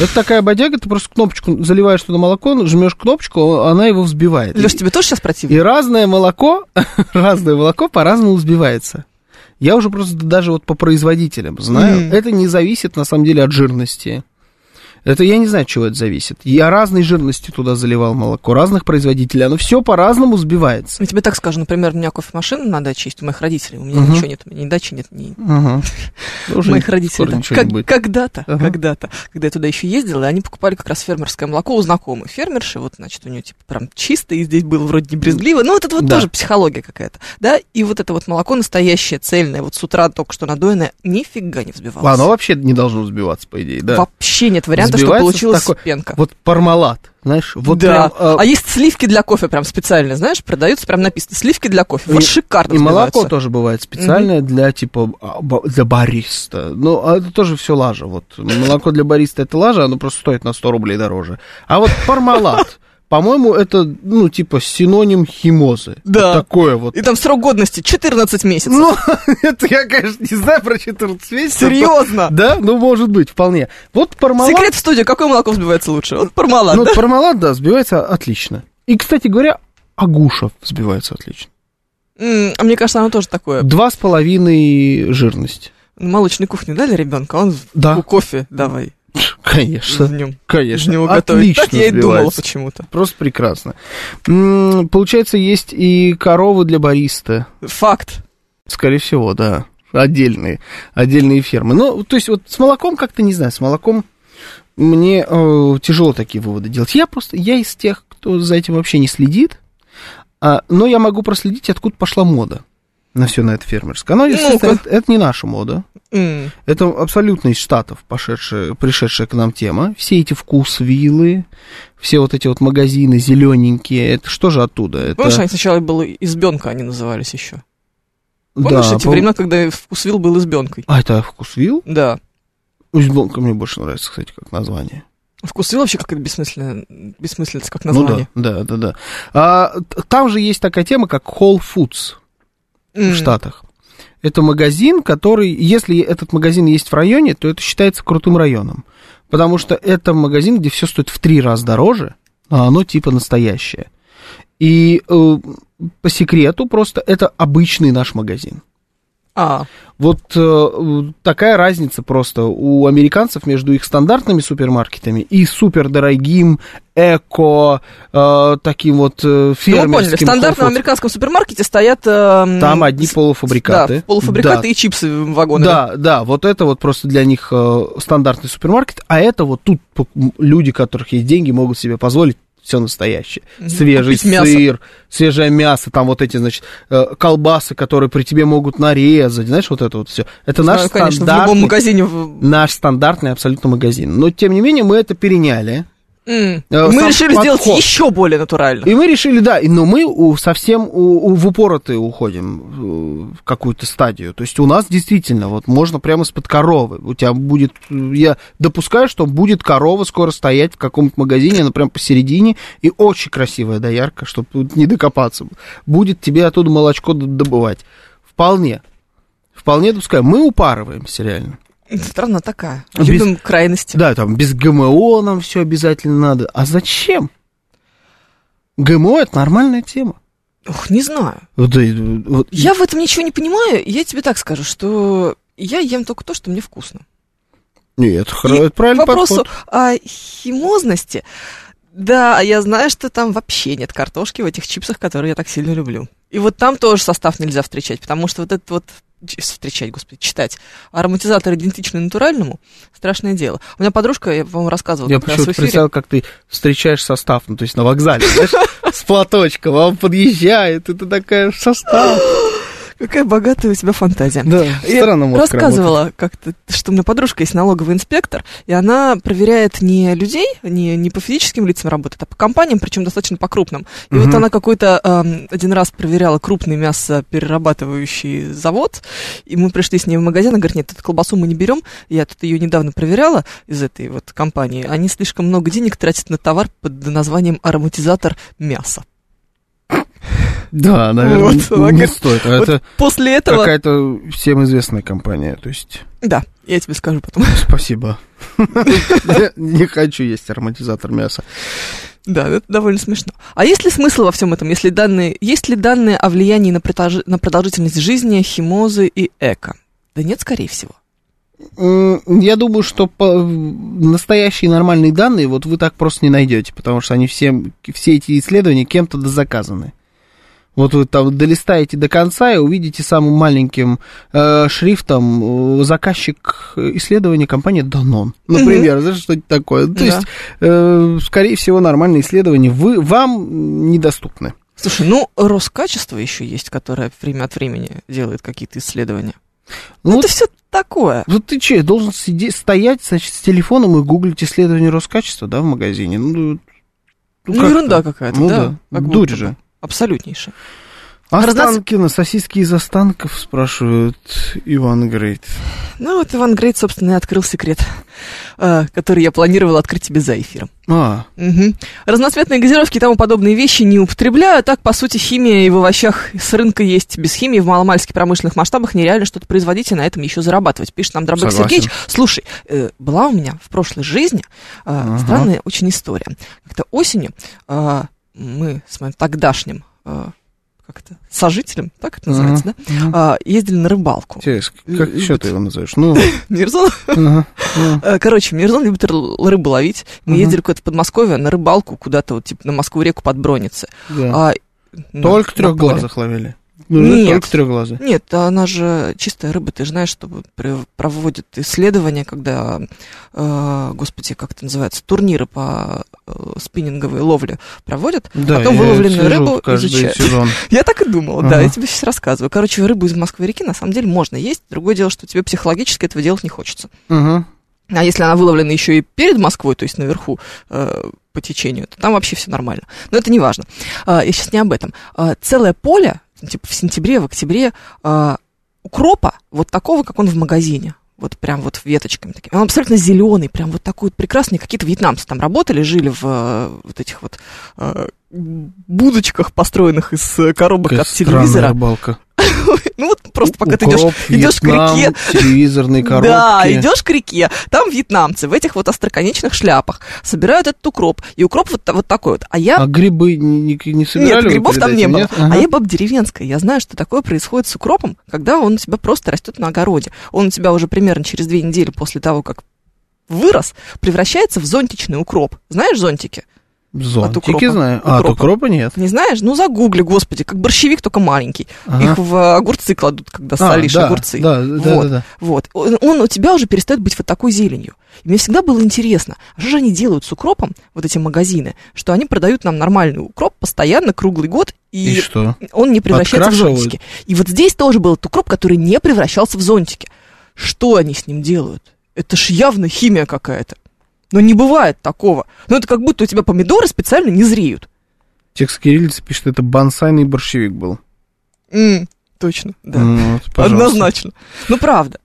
Это такая бодяга, ты просто кнопочку заливаешь туда молоко, жмешь кнопочку, она его взбивает. Леш, тебе тоже сейчас противно? И разное молоко, разное молоко по-разному взбивается. Я уже просто даже вот по производителям знаю, Мгм. это не зависит на самом деле от жирности. Это я не знаю, от чего это зависит. Я разной жирности туда заливал молоко, разных производителей. Оно все по-разному взбивается. Я тебе так скажу, например, у меня кофемашина на даче есть у моих родителей. У меня Мгм. ничего нет, у меня ни дачи нет, ни. Уже моих родителей. да. Как- когда-то, Ага. когда-то, когда я туда еще ездила, они покупали как раз фермерское молоко у знакомых фермерши. Вот, значит, у нее типа прям чисто, и здесь было вроде не брезгливо. Ну, вот это вот Да. тоже психология какая-то. Да, и вот это вот молоко настоящее, цельное, вот с утра только что надоенное, нифига не взбивалось. Оно вообще не должно взбиваться, по идее, да. Вообще нет варианта, чтобы Взбивается получилась такой- пенка. Вот пармалат, знаешь, вот да. прям, э, А есть сливки для кофе прям специальные, знаешь, продаются, прям написано сливки для кофе. Вот И- шикарно И молоко тоже бывает специальное для типа а, для бариста. Ну, а это тоже все лажа. Вот молоко для бариста это лажа, оно просто стоит на 100 рублей дороже. А вот пармалат, по-моему, это, ну, типа синоним химозы. Да. Вот такое вот. И там срок годности 14 месяцев. Ну, это я, конечно, не знаю про 14 месяцев. Серьезно? Да, ну, может быть, вполне. Вот пармалат. Секрет в студии, какое молоко взбивается лучше? Вот пармалат, Ну, да? пармалат, да, взбивается отлично. И, кстати говоря, агуша взбивается отлично. М, А мне кажется, оно тоже такое. Два с половиной жирность. Молочной кухне дали ребенка, он Да. кофе давай Конечно. в нем. Конечно. из него готовить. Отлично Так я и взбивается. почему-то. Просто прекрасно. М, Получается, есть и коровы для бариста. Факт. Скорее всего, да. Отдельные, отдельные фермы. Ну, то есть вот с молоком как-то, не знаю, с молоком мне э, тяжело такие выводы делать. Я просто, я из тех, кто за этим вообще не следит, а, но я могу проследить, откуда пошла мода на все на это фермерское. Оно, Ну-ка. это, это не наша мода. М. Это абсолютно из Штатов пошедшая, пришедшая к нам тема. Все эти вкус-виллы, все вот эти вот магазины зелененькие, это что же оттуда? Это, Помнишь, они сначала было избенка, они назывались еще. да, Помнишь эти пом- времена, когда вкусвилл был избенкой? А, это вкусвилл? Да. Узбонка мне больше нравится, кстати, как название. Вкусвилл вообще как это бессмысленно, бессмыслица, как название. Ну да, да, да, да. А, там же есть такая тема, как Whole Foods М. в Штатах. Это магазин, который, если этот магазин есть в районе, то это считается крутым районом. Потому что это магазин, где все стоит в три раза дороже, а оно типа настоящее. И э, по секрету просто это обычный наш магазин. А, Вот э, такая разница просто у американцев между их стандартными супермаркетами и супердорогим эко э, таким вот э, ну фермерским. поняли, в стандартном Foods. американском супермаркете стоят... эм, Там одни полуфабрикаты. Да, полуфабрикаты Да. и чипсы в вагоны. Да, да, вот это вот просто для них э, стандартный супермаркет, а это вот тут люди, у которых есть деньги, могут себе позволить все настоящее. Свежий Купить мясо. сыр, свежее мясо, там вот эти, значит, э, колбасы, которые при тебе могут нарезать, знаешь, вот это вот все. Это наш конечно, в стандартный, любом магазине... в- наш стандартный абсолютно магазин. Но, тем не менее, мы это переняли. Э, Мы решили сделать подход. еще более натурально. И мы решили, да, но мы у, совсем у, у- в упоротые уходим э, в какую-то стадию. То есть у нас действительно, вот можно прямо из-под коровы. У тебя будет, э, я допускаю, что будет корова скоро стоять в каком-то магазине, она прям посередине, и очень красивая доярка, чтобы тут не докопаться. Будет тебе оттуда молочко добывать. Вполне. Вполне допускаю. Мы упарываемся реально. Страна такая. Без- Любим крайности. Да, там без ГМО нам все обязательно надо. А зачем? ГМО это нормальная тема. Ух, не знаю. Вот, вот, Я в этом ничего не понимаю. Я тебе так скажу, что я ем только то, что мне вкусно. Нет, И это правильный вопросу подход. о химозности. Да, я знаю, что там вообще нет картошки в этих чипсах, которые я так сильно люблю. И вот там тоже состав нельзя встречать, потому что вот этот вот встречать, господи, читать. Ароматизатор идентичный натуральному, страшное дело. У меня подружка, я, по-моему, рассказывала Я почему-то представил, как ты встречаешь состав, ну, то есть на вокзале, знаешь, с платочком, а он подъезжает, и ты такая, состав. Какая богатая у тебя фантазия. Да, Я странно рассказывала как-то, что у меня подружка есть налоговый инспектор, и она проверяет не людей, не, не по физическим лицам работает, а по компаниям, причем достаточно по крупным. И Мгм. вот она какой-то эм, один раз проверяла крупный мясоперерабатывающий завод, и мы пришли с ней в магазин, она говорит, нет, эту колбасу мы не берем, я тут ее недавно проверяла из этой вот компании, они слишком много денег тратят на товар под названием ароматизатор мяса. Да, наверное, Вот, не- она не стоит. А Вот это после этого... какая-то всем известная компания, то есть... Да, я тебе скажу потом. Спасибо. Не хочу есть ароматизатор мяса. Да, это довольно смешно. А есть ли смысл во всем этом, если данные, есть ли данные о влиянии на, на продолжительность жизни, химозы и эко? Да нет, скорее всего. Я думаю, что по- настоящие нормальные данные вот вы так просто не найдете, потому что они всем, все эти исследования кем-то заказаны. Вот вы там долистаете до конца и увидите самым маленьким э, шрифтом э, заказчик исследования компания Danone. Например, знаешь, что-то такое. То Да. есть, э, скорее всего, нормальные исследования вы, вам недоступны. Слушай, ну, Роскачество еще есть, которое время от времени делает какие-то исследования. Ну, это все такое. Вот ты че, должен сидеть, стоять, значит, с телефоном и гуглить исследование Роскачества, да, в магазине? Ну, Ну, как ерунда какая-то, Ну да. как дурь же. Разноц- Останкино, сосиски из останков, спрашивают Иван Грейт. Ну, вот Иван Грейт, собственно, и открыл секрет, э, который я планировал открыть тебе за эфиром. А, Мгм. Разноцветные газировки и тому подобные вещи не употребляю. а Так, по сути, химия и в овощах с рынка есть. Без химии в маломальских промышленных масштабах нереально что-то производить и на этом еще зарабатывать. Пишет нам Дробек. Сергеевич. Слушай, э, была у меня в прошлой жизни э, Ага. странная очень история. Как-то осенью э, мы с моим тогдашним э, как это, сожителем, так это называется, Ага, да? ага. А, ездили на рыбалку. Интересно, как Любит. еще ты его назовешь? Ну, Мирзон ну, Э, Короче, Мирзон любит ры- рыбу ловить. Мы ездили куда-то в Подмосковье на рыбалку, куда-то вот, типа, на Москву-реку под Броницы. А, на- Только на трехглазых ловили. Ну, Нет. Только трехглазых. поле. Нет, она же чистая рыба, ты же знаешь, что проводят исследования, когда, э, господи, как это называется, турниры по э, спиннинговой ловле проводят. Да, Потом выловленную рыбу изучают. сезон. Я так и думала, да, Ага. я тебе сейчас рассказываю. Короче, рыбу из Москвы-реки на самом деле можно есть. Другое дело, что тебе психологически этого делать не хочется. Мгм. А если она выловлена еще и перед Москвой, то есть наверху э, по течению, то там вообще все нормально. Но это не важно. А, я сейчас не об этом. А, целое поле, типа в сентябре, в октябре, а, укропа, вот такого, как он в магазине. Вот прям вот веточками такими. Он абсолютно зеленый, прям вот такой вот прекрасный. Какие-то вьетнамцы там работали, жили в э, вот этих вот э, будочках, построенных из э, коробок Какая от телевизора. рыбалка. Ну вот просто пока ты идешь, Укроп, идешь к реке, телевизорные коробки. да, идешь к реке, там вьетнамцы в этих вот остроконечных шляпах собирают этот укроп, и укроп вот, вот такой вот. А я... А грибы не, не, собирали нет, грибов там не было. нет? А Ага. я баб деревенская, я знаю, что такое происходит с укропом, когда он у тебя просто растет на огороде. Он у тебя уже примерно через две недели после того, как вырос, превращается в зонтичный укроп. Знаешь зонтики? Зонтики укропа. знаю. А, от Укропа. укропа нет. Не знаешь? Ну, загугли, господи, как борщевик, только маленький. Ага. Их в огурцы кладут, когда А, солишь да, огурцы. Да, да, Вот. да, да. Вот. Он, он у тебя уже перестает быть вот такой зеленью. И мне всегда было интересно, а что же они делают с укропом, вот эти магазины, что они продают нам нормальный укроп постоянно, круглый год, и, И что? он не превращается в зонтики. И вот здесь тоже был этот укроп, который не превращался в зонтики. Что они с ним делают? Это ж явно химия какая-то. Но не бывает такого. Ну, это как будто у тебя помидоры специально не зреют. Текст кириллицы пишет, это бонсайный борщевик был. М, точно, да. Вот, пожалуйста. Однозначно. Ну, правда.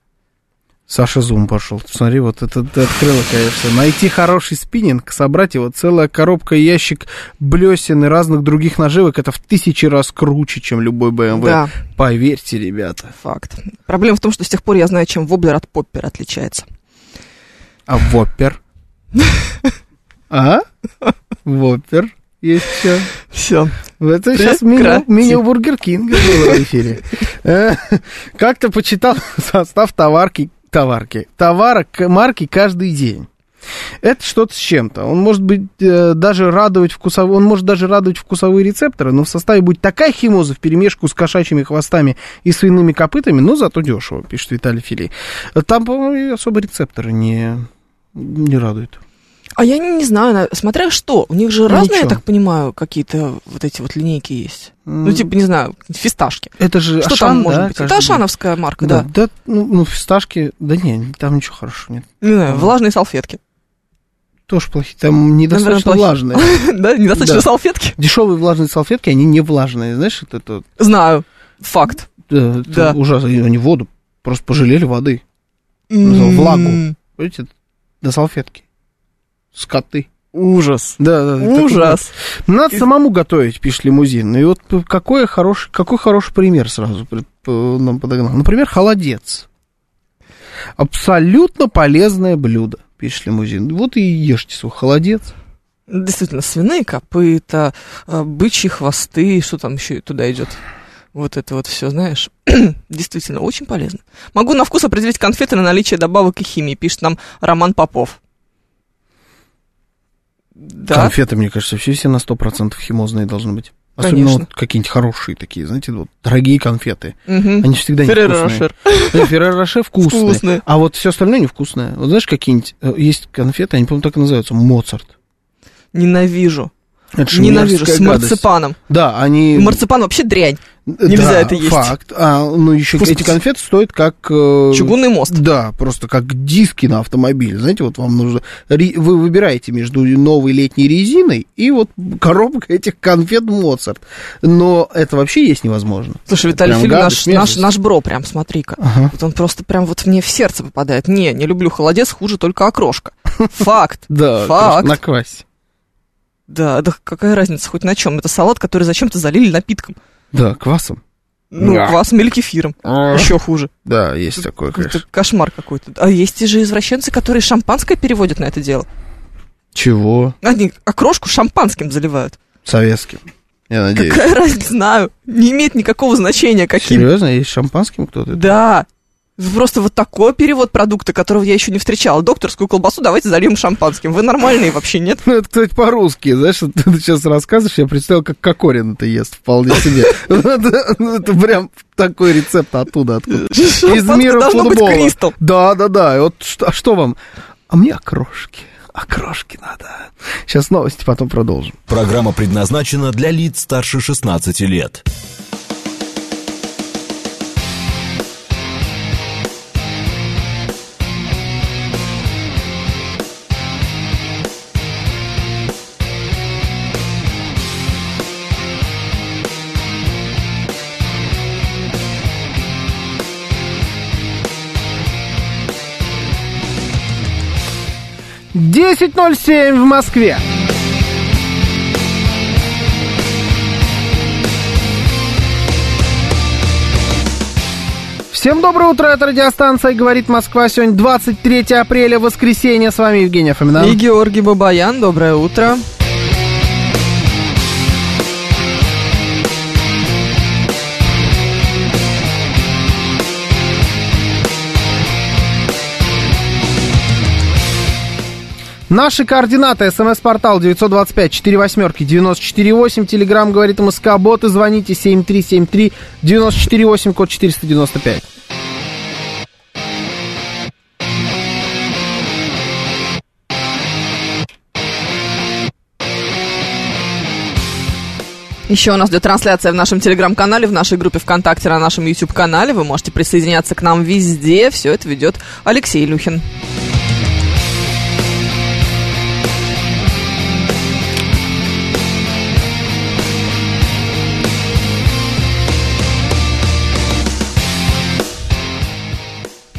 Саша Зум пошел. Смотри, вот это ты открыла, конечно. Найти хороший спиннинг, собрать его, целая коробка, ящик блесен и разных других наживок, это в тысячи раз круче, чем любой BMW. Да. Поверьте, ребята. Факт. Проблема в том, что с тех пор я знаю, чем воблер от поппера отличается. А воппер? А? Воппер? Есть все. Все. Это сейчас меню, меню Бургер Кинга было в эфире. Э, Как-то почитал состав товарки, товарки, товара к- марки каждый день. Это что-то с чем-то. Он может быть э, даже радовать вкусовые, он может даже радовать вкусовые рецепторы, но в составе будет такая химоза в перемешку с кошачьими хвостами и свиными копытами, но зато дешево, пишет Виталий Филей. Там, по-моему, особо рецепторы не, не радуют. А я не, не знаю, смотря что. У них же Ну, разные, я ничего. так понимаю, какие-то вот эти вот линейки есть. Ну, типа, не знаю, фисташки. Это же Что Ашан, там может да, быть? Это ашановская марка, Да, да. да, ну, ну, фисташки, да не, там ничего хорошего нет. Не знаю, влажные салфетки. Тоже плохие, там недостаточно плохие. влажные. Да, недостаточно Да. салфетки? Дешевые влажные салфетки, они не влажные, знаешь, это, это, Знаю. Факт. да, это Да. ужасно, они воду, просто пожалели воды, влагу. М, на салфетки. Скоты. Ужас. Да, да, такой Ужас. вот. Надо самому готовить, пишет лимузин. И вот какой хороший, какой хороший пример сразу нам подогнал. Например, холодец. Абсолютно полезное блюдо, пишет лимузин. Вот и ешьте свой холодец. Действительно, свиные копыта, э, бычьи хвосты, что там еще туда идет? Вот это вот все, знаешь, действительно очень полезно. Могу на вкус определить конфеты на наличие добавок и химии, пишет нам Роман Попов. Да, Конфеты, мне кажется, все, все на 100% химозные должны быть. Особенно Конечно. вот какие-нибудь хорошие такие, знаете, вот дорогие конфеты. Мгм. Они всегда невкусные. Рошер. Да, Ферреро Роше вкусные. Вкусные. А вот все остальное невкусное. Вот знаешь, какие-нибудь э, есть конфеты, они, по-моему, так и называются, Моцарт. Ненавижу. Это Ненавижу. С гадость. марципаном. Да, они... Марципан вообще дрянь. нельзя Да, это есть. факт. А, ну, еще Пусть- эти конфеты стоят как... э, Чугунный мост. Да, просто как диски на автомобиль. Знаете, вот вам нужно... Вы выбираете между новой летней резиной и вот коробка этих конфет Моцарт. Но это вообще есть невозможно. Слушай, Это Виталий Филин, гадость, наш, наш, наш бро, прям смотри-ка. Ага. Вот он просто прям вот мне в сердце попадает. Не, не люблю холодец, хуже только окрошка. Факт. Да, Факт. на квасе. Да, да какая разница хоть на чем? Это салат, который зачем-то залили напитком. Да, квасом. Ну, Да. квасом или кефиром. Еще хуже. Да, есть такое, Это конечно. кошмар какой-то. А есть и же извращенцы, которые шампанское переводят на это дело. Чего? Они окрошку шампанским заливают. Советским. Я надеюсь. Какая разница, знаю. Не имеет никакого значения, каким. Серьезно, есть шампанским кто-то? Да. Просто вот такой перевод продукта, которого я еще не встречала. Докторскую колбасу давайте зальем шампанским. Вы нормальные вообще, нет? Ну, это, кстати, по-русски, знаешь, вот ты сейчас рассказываешь, я представил, как Кокорин это ест, вполне себе. Ну, Это прям такой рецепт оттуда, откуда. Из мира должно быть футбола. Да, да, да. Вот что, а что вам? А мне окрошки. Окрошки надо. Сейчас новости, потом продолжим. Программа предназначена для лиц старше 16 лет. Десять ноль семь в Москве. Всем доброе утро, это радиостанция «Говорит Москва». Сегодня 23 апреля, воскресенье. С вами Евгений Фоминов. И Георгий Бабаян, доброе утро. Наши координаты. СМС-портал 925 4 восьмерки 948. Телеграмм говорит МСК. Боты. Звоните 7373 948, код 495. Еще у нас идет трансляция в нашем телеграм-канале, в нашей группе ВКонтакте, на нашем YouTube-канале. Вы можете присоединяться к нам везде. Все это ведет Алексей Илюхин.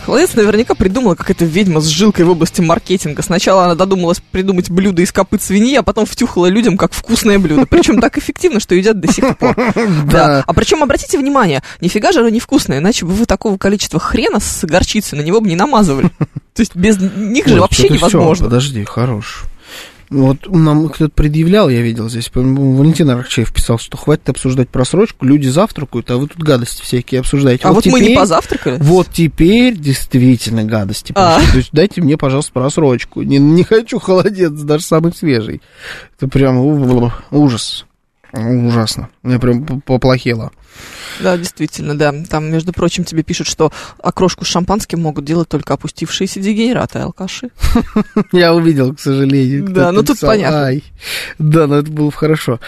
Холодец наверняка придумала какая-то ведьма с жилкой в области маркетинга. Сначала она додумалась придумать блюдо из копыт свиньи, а потом втюхала людям как вкусное блюдо. Причем так эффективно, что едят до сих пор. Да. А причем обратите внимание, нифига же оно невкусное, иначе бы вы такого количества хрена с горчицей на него бы не намазывали. То есть без них же вообще невозможно. подожди, хорош. Вот нам кто-то предъявлял, я видел здесь, по-моему, Валентин Аракчеев писал, что хватит обсуждать просрочку, люди завтракают, а вы тут гадости всякие обсуждаете. А вот мы не теперь- позавтракали? Вот теперь действительно гадости А. пошли. То есть дайте мне, пожалуйста, просрочку. Не, не хочу холодец, даже самый свежий. Это прям ужас. Ужасно. Мне прям поплохело. Да, действительно, да. Там, между прочим, тебе пишут, что окрошку с шампанским могут делать только опустившиеся дегенераты, алкаши. Я увидел, к сожалению. Да, ну тут понятно. Да, но это было хорошо.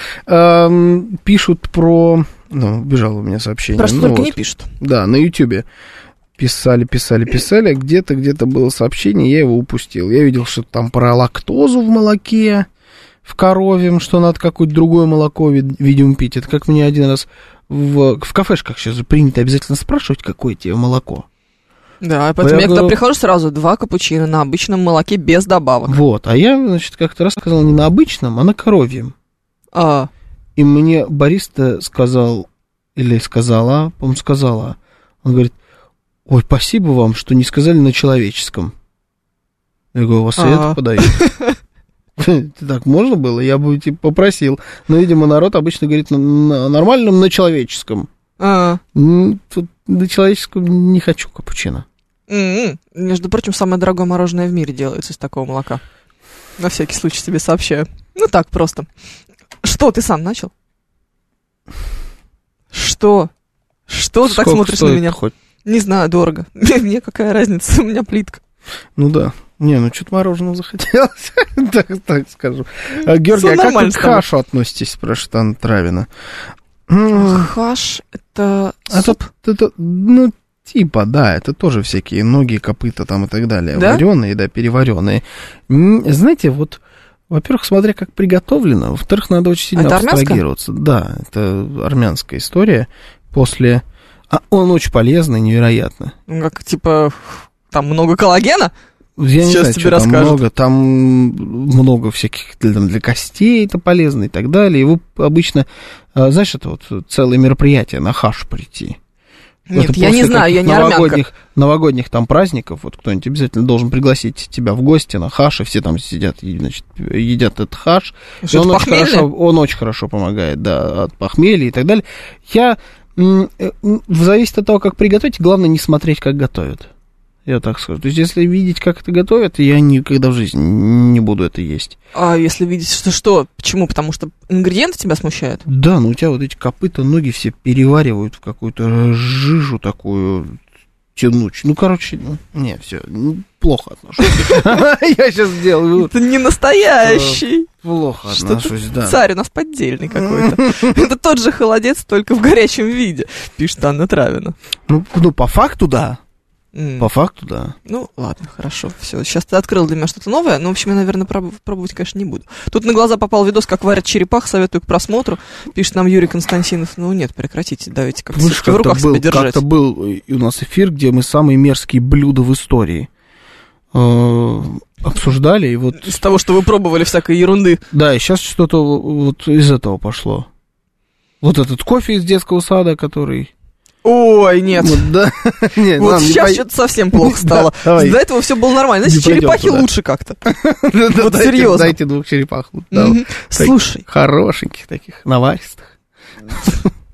Пишут про... Ну, бежало у меня сообщение. Просто только не пишут. Да, на Ютьюбе писали, писали, писали, где-то, где-то было сообщение, я его упустил. Я видел, что там про лактозу в молоке, в коровьем, что надо какое-то другое молоко, видимо, пить. Это как мне один раз в, в кафешках сейчас принято обязательно спрашивать, какое тебе молоко. Да, поэтому я, я когда говорю... прихожу сразу два капучино на обычном молоке без добавок. Вот, а я, значит, как-то раз сказал не на обычном, а на коровьем. А. И мне бариста сказал, или сказала, по-моему, сказала, он говорит, ой, спасибо вам, что не сказали на человеческом. Я говорю, у вас и это подают. Так можно было? Я бы типа попросил. Но, видимо, народ обычно говорит на, нормальном, на человеческом. А. Тут на человеческом не хочу капучино. Mm-hmm. Между прочим, самое дорогое мороженое в мире делается из такого молока. На всякий случай тебе сообщаю. Ну так просто. Что, ты сам начал? Что? Что ты так смотришь на меня? Хоть? Не знаю, дорого. Мне какая разница, у меня плитка. Ну да. Не, ну что-то мороженого захотелось, так, так скажу. А, Георгий, а как вы к хашу относитесь, спрашивает Анна Травина? Хаш — это а суп? Это, это, ну, типа, да, это тоже всякие ноги, копыта там и так далее. Да? Вареные, да, переваренные. Знаете, вот... Во-первых, смотря как приготовлено, во-вторых, надо очень сильно а абстрагироваться. Да, это армянская история. После... А он очень полезный, невероятно. Ну, как, типа, там много коллагена? Я Сейчас не знаю, тебе что расскажут. там много, там много всяких для, там, для костей это полезно и так далее. Его обычно, а, знаешь, это вот целое мероприятие на хаш прийти. Нет, это я не знаю, я не новогодних, армянка. новогодних там праздников, вот кто-нибудь обязательно должен пригласить тебя в гости на хаш, и все там сидят, и, значит, едят этот хаш. и он очень, хорошо, он очень хорошо помогает, да, от похмелья и так далее. Я, э, зависит от того, как приготовить, главное не смотреть, как готовят. Я так скажу. То есть, если видеть, как это готовят, я никогда в жизни не буду это есть. А если видеть, что что? Почему? Потому что ингредиенты тебя смущают? Да, ну у тебя вот эти копыта, ноги все переваривают в какую-то жижу такую тянучую. Ну, короче, ну, не, все, ну, плохо отношусь. Я сейчас сделаю. Это не настоящий. Плохо отношусь, да. Царь у нас поддельный какой-то. Это тот же холодец, только в горячем виде, пишет Анна Травина. Ну, ну по факту, да. Mm. По факту, да. Ну, ладно, хорошо, все. Сейчас ты открыл для меня что-то новое, но, в общем, я, наверное, проб- пробовать, конечно, не буду. Тут на глаза попал видос, как варят черепах, советую к просмотру. Пишет нам Юрий Константинов. Ну, нет, прекратите, давайте как-то в руках был, себя держать. Как-то был у нас эфир, где мы самые мерзкие блюда в истории э, обсуждали. И вот... Из того, что вы пробовали всякой ерунды. Да, и сейчас что-то вот из этого пошло. Вот этот кофе из детского сада, который Ой, нет. Вот, да. нет, вот сейчас что-то совсем плохо стало. До этого все было нормально. Значит, черепахи лучше как-то. Вот серьезно. Дайте двух черепах. Слушай. Хорошеньких таких, наваристых.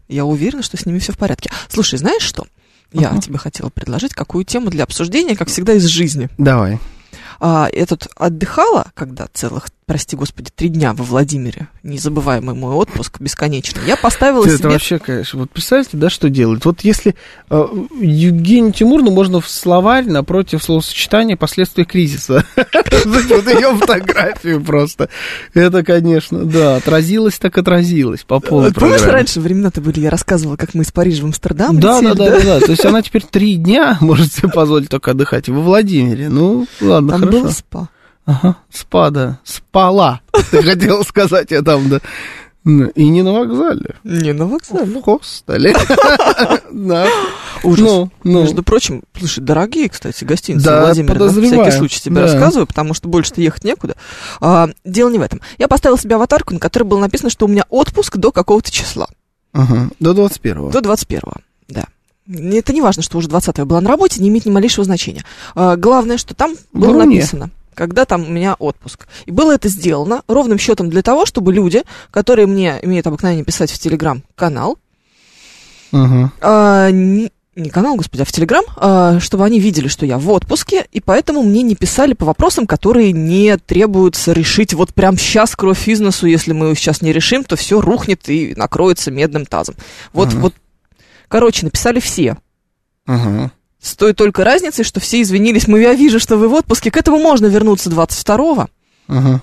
Я уверена, что с ними все в порядке. Слушай, знаешь что? Я тебе хотела предложить какую тему для обсуждения, как всегда, из жизни. Давай. А, я тут отдыхала, когда целых, прости господи, три дня во Владимире. Незабываемый мой отпуск, бесконечный. Я поставила себе... Это вообще, конечно, вот представьте, да, что делать? Вот если э, Евгению Тимурну можно в словарь напротив словосочетания последствия кризиса. Вот ее фотографию просто. Это, конечно, да, отразилось так отразилось по полной Помнишь, раньше времена-то были, я рассказывала, как мы из Парижа в Амстердам Да, да, да, да. То есть она теперь три дня может себе позволить только отдыхать во Владимире. Ну, ладно, хорошо. Был спа. Ага, спа, да. Спала. Ты хотела сказать, я там, да. И не на вокзале. Не на вокзале. В хостеле. Да. Ужас. Ну, ну. Между прочим, слушай, дорогие, кстати, гостиницы Владимир, на всякий случай тебе рассказываю, потому что больше-то ехать некуда. А, дело не в этом. Я поставила себе аватарку, на которой было написано, что у меня отпуск до какого-то числа. Ага, до 21-го. До 21-го, да. Это не важно, что уже 20-го была на работе, не имеет ни малейшего значения. А, главное, что там было написано когда там у меня отпуск. И было это сделано ровным счетом для того, чтобы люди, которые мне имеют обыкновение писать в Телеграм-канал, uh-huh. а, не, не канал, господи, а в Телеграм, э, чтобы они видели, что я в отпуске, и поэтому мне не писали по вопросам, которые не требуются решить вот прям сейчас кровь из носу, если мы его сейчас не решим, то все рухнет и накроется медным тазом. Вот, Мгм. вот, короче, написали все. Ага. С той только разницей, что все извинились. Мы, я вижу, что вы в отпуске, к этому можно вернуться 22-го. Ага.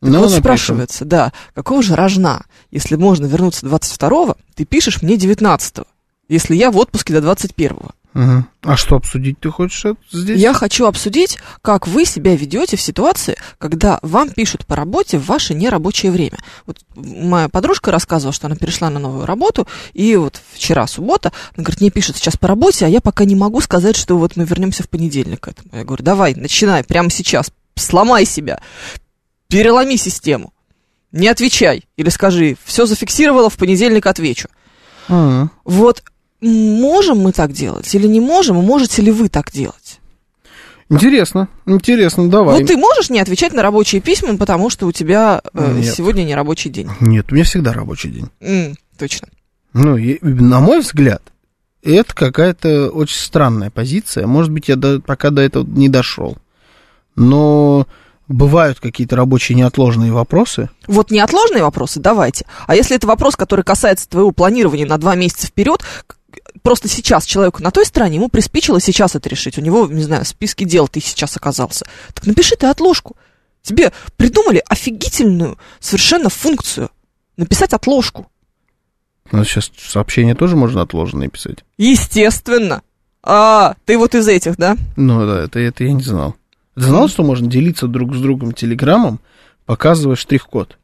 Так Ну, вот спрашивается, да, какого же рожна, если можно вернуться 22-го, ты пишешь мне 19-го, если я в отпуске до 21-го. А что обсудить ты хочешь здесь? Я хочу обсудить, как вы себя ведете в ситуации, когда вам пишут по работе в ваше нерабочее время. Вот моя подружка рассказывала, что она перешла на новую работу, и вот вчера суббота, она говорит, мне пишут сейчас по работе, а я пока не могу сказать, что вот мы вернемся в понедельник к этому. Я говорю, давай, начинай прямо сейчас, сломай себя, переломи систему, не отвечай, или скажи, все зафиксировала, в понедельник отвечу. Ага. Вот можем мы так делать или не можем, и можете ли вы так делать? Интересно, интересно, давай. Ну, ты можешь не отвечать на рабочие письма, потому что у тебя э, Нет. сегодня не рабочий день. Нет, у меня всегда рабочий день. М, точно. Ну, и- на мой взгляд, это какая-то очень странная позиция. Может быть, я до- пока до этого не дошел. Но бывают какие-то рабочие неотложные вопросы. Вот неотложные вопросы давайте. А если это вопрос, который касается твоего планирования на два месяца вперед, просто сейчас человеку на той стороне, ему приспичило сейчас это решить. У него, не знаю, в списке дел ты сейчас оказался. Так напиши ты отложку. Тебе придумали офигительную совершенно функцию. Написать отложку. У нас сейчас сообщения тоже можно отложенные писать. Естественно. А, ты вот из этих, да? Ну, да, это, это я не знал. Ты знал, что можно делиться друг с другом телеграммом, показывая штрих-код?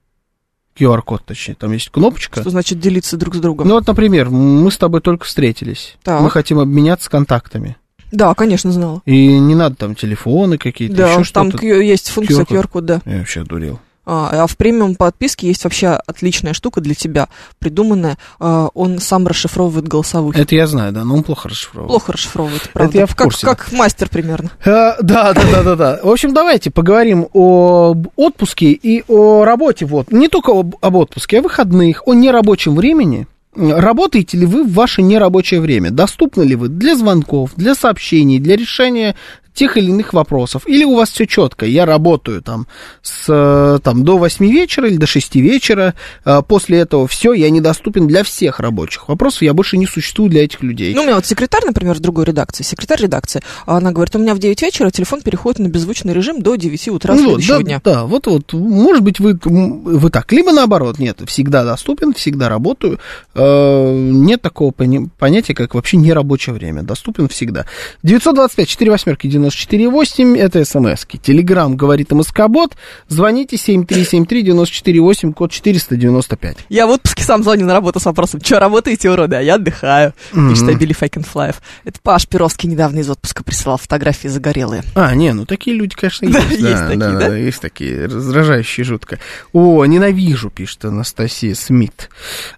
QR-код, точнее. Там есть кнопочка. Что значит делиться друг с другом? Ну, вот, например, мы с тобой только встретились. Так. Мы хотим обменяться контактами. Да, конечно, знала. И не надо там телефоны какие-то, Да, еще там что-то. Q- есть функция QR-код. QR-код, да. Я вообще дурел. А, а в премиум подписке есть вообще отличная штука для тебя, придуманная. А, он сам расшифровывает голосовухи. Это я знаю, да, но он плохо расшифровал. Плохо расшифровывает, правда. я в как, курсе. как мастер примерно. А, да, да, да, да, да. В общем, давайте поговорим об отпуске и о работе. Вот. Не только об, об отпуске, о выходных, о нерабочем времени. Работаете ли вы в ваше нерабочее время? Доступны ли вы для звонков, для сообщений, для решения тех или иных вопросов? Или у вас все четко? Я работаю там, с, э, там до 8 вечера или до 6 вечера. э, После этого все, я недоступен для всех рабочих вопросов. Я больше не существую для этих людей. Ну, у меня вот секретарь, например, в другой редакции, секретарь редакции, она говорит, у меня в 9 вечера телефон переходит на беззвучный режим до 9 утра Ну, следующего да, дня. Да, вот, вот, может быть, вы, вы так, либо наоборот, нет, всегда доступен, всегда работаю, Э, нет такого понятия, как вообще нерабочее время, доступен всегда. 925 4 восьмерки 94 8, это смс Телеграмм говорит МСК-бот, звоните 7373 94 8, код 495. Я в отпуске сам звоню на работу с вопросом, что работаете, уроды, а я отдыхаю. Мгм. Пишет Абили Файкенфлаев. Это Паш Перовский недавно из отпуска присылал фотографии загорелые. А, не, ну такие люди, конечно, Да, есть. есть да, такие, да, да? да, есть такие, раздражающие жутко. О, ненавижу, пишет Анастасия Смит.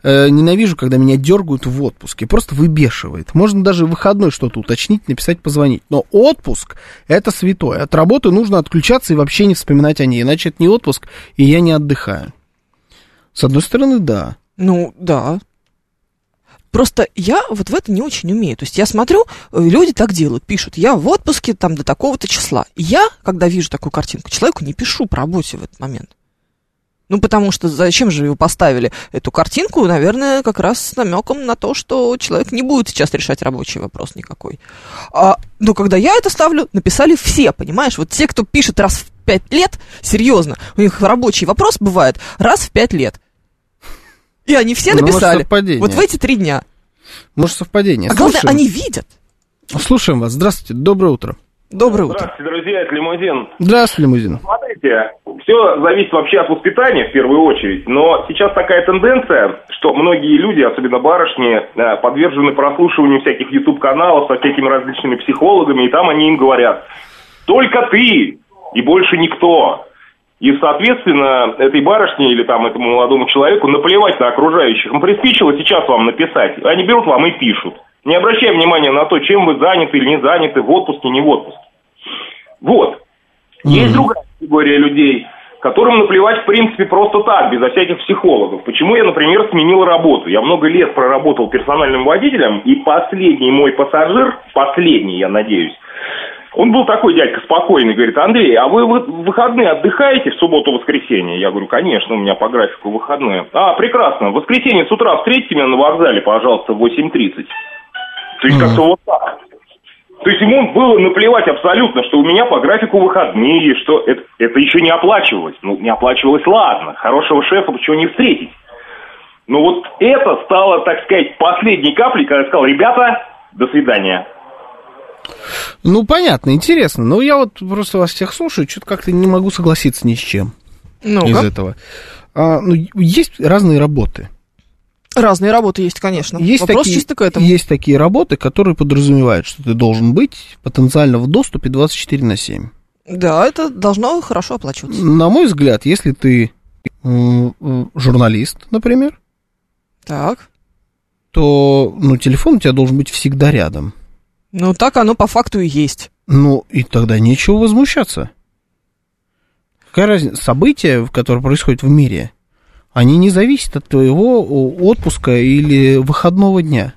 Э, ненавижу, когда меня дергают в отпуске. Просто выбешивает. Можно даже в выходной что-то уточнить, написать, позвонить. Но отпуск – это святое. От работы нужно отключаться и вообще не вспоминать о ней. Иначе это не отпуск, и я не отдыхаю. С одной стороны, да. Ну, да. Просто я вот в это не очень умею. То есть я смотрю, э, люди так делают, пишут, я в отпуске там до такого-то числа. Я, когда вижу такую картинку, человеку не пишу по работе в этот момент. Ну, потому что зачем же его поставили эту картинку, наверное, как раз с намеком на то, что человек не будет сейчас решать рабочий вопрос никакой. А, но когда я это ставлю, написали все, понимаешь? Вот те, кто пишет раз в пять лет, серьезно, у них рабочий вопрос бывает раз в пять лет. И они все Ну, написали. совпадение. Вот в эти три дня. Может, совпадение. А главное, Слушаем. они видят. Слушаем вас. Здравствуйте. Доброе утро. Доброе утро. Здравствуйте, друзья, это Лимузин. Здравствуйте, лимузин. Смотрите, все зависит вообще от воспитания в первую очередь, но сейчас такая тенденция, что многие люди, особенно барышни, э, подвержены прослушиванию всяких YouTube-каналов со всякими различными психологами, и там они им говорят, только ты и больше никто. И, соответственно, этой барышне или там этому молодому человеку наплевать на окружающих. Им приспичило сейчас вам написать. Они берут вам и пишут. Не обращая внимания на то, чем вы заняты или не заняты, в отпуске, не в отпуске. Вот. Есть другая категория людей, которым наплевать, в принципе, просто так, безо всяких психологов. Почему я, например, сменил работу? Я много лет проработал персональным водителем, и последний мой пассажир, последний, я надеюсь, он был такой дядька спокойный, говорит, Андрей, а вы в выходные отдыхаете в субботу-воскресенье? Я говорю, конечно, у меня по графику выходные. А, прекрасно, в воскресенье с утра встретите меня на вокзале, пожалуйста, в 8.30. То есть как-то вот так. То есть ему было наплевать абсолютно, что у меня по графику выходные, что это, это еще не оплачивалось. Ну, не оплачивалось, ладно. Хорошего шефа почему не встретить? Но вот это стало, так сказать, последней каплей, когда я сказал, ребята, до свидания. Ну, понятно, интересно. Но я вот просто вас всех слушаю, что-то как-то не могу согласиться ни с чем ну из этого. А, ну, есть разные работы. Разные работы есть, конечно. Есть Вопрос такие, чисто к этому. Есть такие работы, которые подразумевают, что ты должен быть потенциально в доступе 24 на 7. Да, это должно хорошо оплачиваться. На мой взгляд, если ты журналист, например, Так. то ну, телефон у тебя должен быть всегда рядом. Ну, так оно по факту и есть. Ну, и тогда нечего возмущаться. Какая разница? События, которые происходят в мире, они не зависят от твоего отпуска или выходного дня.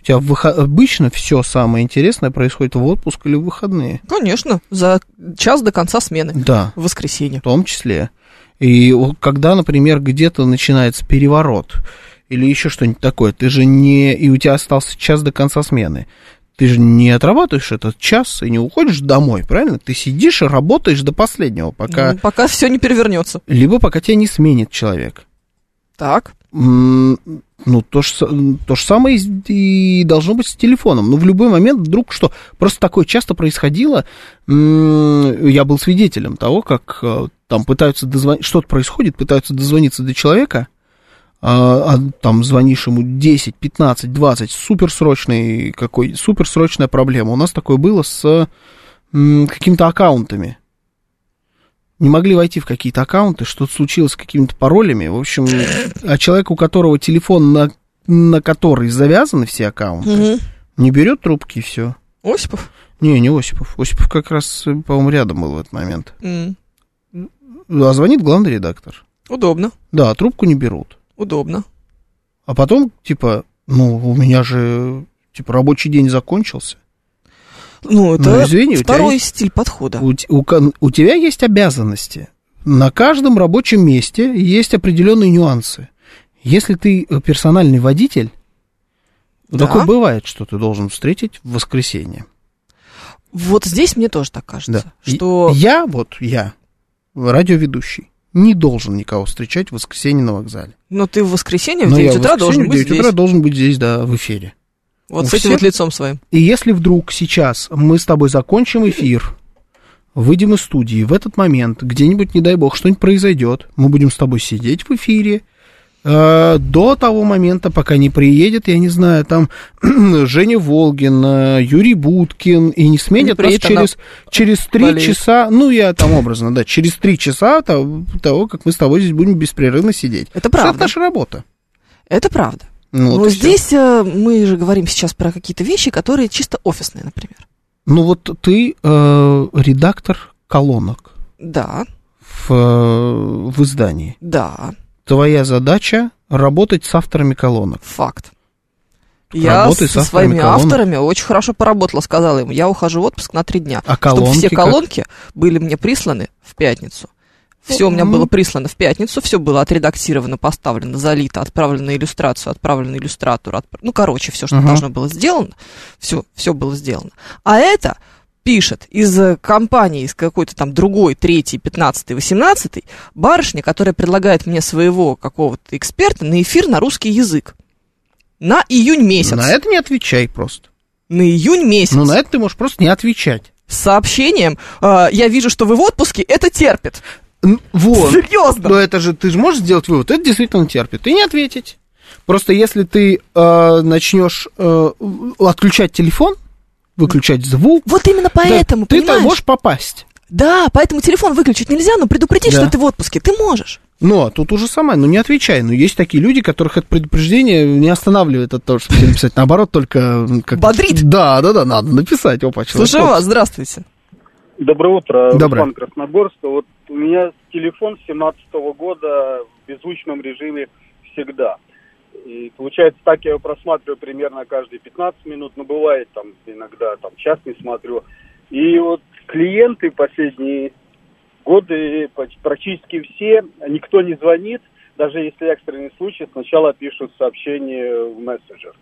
У тебя в выхо- обычно все самое интересное происходит в отпуск или в выходные. Конечно, за час до конца смены. Да, В воскресенье. в том числе. И когда, например, где-то начинается переворот или еще что-нибудь такое, ты же не... И у тебя остался час до конца смены. Ты же не отрабатываешь этот час и не уходишь домой, правильно? Ты сидишь и работаешь до последнего, пока... Ну, пока все не перевернется. Либо пока тебя не сменит человек. Так. Ну, то же, то же самое и должно быть с телефоном. Ну, в любой момент вдруг что? Просто такое часто происходило. Я был свидетелем того, как э, там пытаются дозвониться, что-то происходит, пытаются дозвониться до человека, а, а там звонишь ему 10, 15, 20, суперсрочный какой, суперсрочная проблема. У нас такое было с какими-то аккаунтами не могли войти в какие-то аккаунты, что-то случилось с какими-то паролями. В общем, а человек, у которого телефон, на, на который завязаны все аккаунты, Мгм. не берет трубки и все. Осипов? Не, не Осипов. Осипов как раз, по-моему, рядом был в этот момент. М, А звонит главный редактор. Удобно. Да, трубку не берут. Удобно. А потом, типа, ну, у меня же, типа, рабочий день закончился. Ну, это Ну, извини, второй есть- стиль подхода. У, у у тебя есть обязанности. На каждом рабочем месте есть определенные нюансы. Если ты э, персональный водитель, Да. такое бывает, что ты должен встретить в воскресенье. Вот здесь мне тоже так кажется, Да. что... Я, вот я, радиоведущий, не должен никого встречать в воскресенье на вокзале. Но ты в воскресенье в Но 9 я в утра должен воскресенье в быть 9 здесь. утра должен быть здесь, да, в эфире. Вот у с этим вот лицом своим. И если вдруг сейчас мы с тобой закончим эфир, выйдем из студии, в этот момент где-нибудь, не дай бог, что-нибудь произойдет, мы будем с тобой сидеть в эфире э, до того момента, пока не приедет, я не знаю, там Женя Волгин, э, Юрий Будкин, и не сменят Не нас через, через три болеет. часа, ну, я там образно, да, через три часа того, того, как мы с тобой здесь будем беспрерывно сидеть. Это Это правда. наша работа. Это правда. Ну, вот Но здесь э, мы же говорим сейчас про какие-то вещи, которые чисто офисные, например. Ну, вот ты э, редактор колонок. Да, в, э, в издании. да, Твоя задача работать с авторами колонок. факт. Я Работай со своими колонок. авторами очень хорошо поработала, сказала им, я ухожу в отпуск на три дня. А чтобы колонки все как? колонки были мне присланы в пятницу. Все у меня было прислано в пятницу, все было отредактировано, поставлено, залито, отправлено иллюстрацию, отправлено иллюстратору. отпра- Ну, короче, все, что Ага. должно было сделано, все, все было сделано. А это пишет из компании, из какой-то там другой, третий, пятнадцатый, восемнадцатый, барышня, которая предлагает мне своего какого-то эксперта на эфир на русский язык. На июнь месяц. На это не отвечай просто. На июнь месяц. Ну, на это ты можешь просто не отвечать. С сообщением э, «Я вижу, что вы в отпуске, это терпит». Вот. Серьезно? Но это же ты же можешь сделать вывод. Это действительно терпит. И не ответить. Просто если ты э, начнешь э, отключать телефон, выключать звук, Вот именно поэтому, да, ты понимаешь? можешь попасть. Да, поэтому телефон выключить нельзя, но предупредить, Да. что ты в отпуске, ты можешь. Но тут уже сама, ну не отвечай. Но есть такие люди, которых это предупреждение не останавливает от того, чтобы написать. Наоборот, только... Как... Бодрит. Да, да, да, надо написать. Опа, человек Слушаю вас, здравствуйте. Доброе утро, Доброе. Руслан Красногорск. Вот у меня телефон с 17 года в беззвучном режиме всегда. И получается, так я его просматриваю примерно каждые 15 минут, но бывает там иногда там час не смотрю. И вот клиенты последние годы практически все, никто не звонит, даже если экстренный случай, сначала пишут сообщение в мессенджер.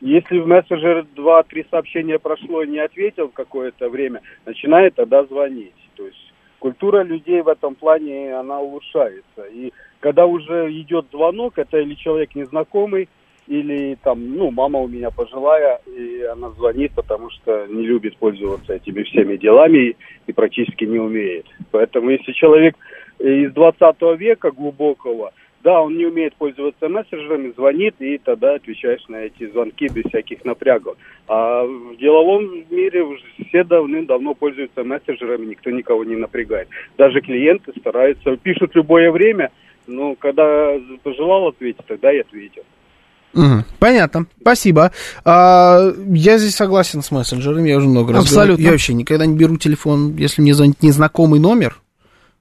Если в мессенджер 2-3 сообщения прошло и не ответил какое-то время, начинает тогда звонить. То есть культура людей в этом плане, она улучшается. И когда уже идет звонок, это или человек незнакомый, или там, ну, мама у меня пожилая, и она звонит, потому что не любит пользоваться этими всеми делами и практически не умеет. Поэтому если человек из 20 века глубокого, да, он не умеет пользоваться мессенджерами, звонит, и тогда отвечаешь на эти звонки без всяких напрягов. А в деловом мире все давным-давно пользуются мессенджерами, никто никого не напрягает. Даже клиенты стараются, пишут любое время, но когда пожелал ответить, тогда и ответил. Понятно, спасибо. А, я здесь согласен с мессенджерами, я уже много раз Абсолютно. говорил. Я вообще никогда не беру телефон, если мне звонит незнакомый номер,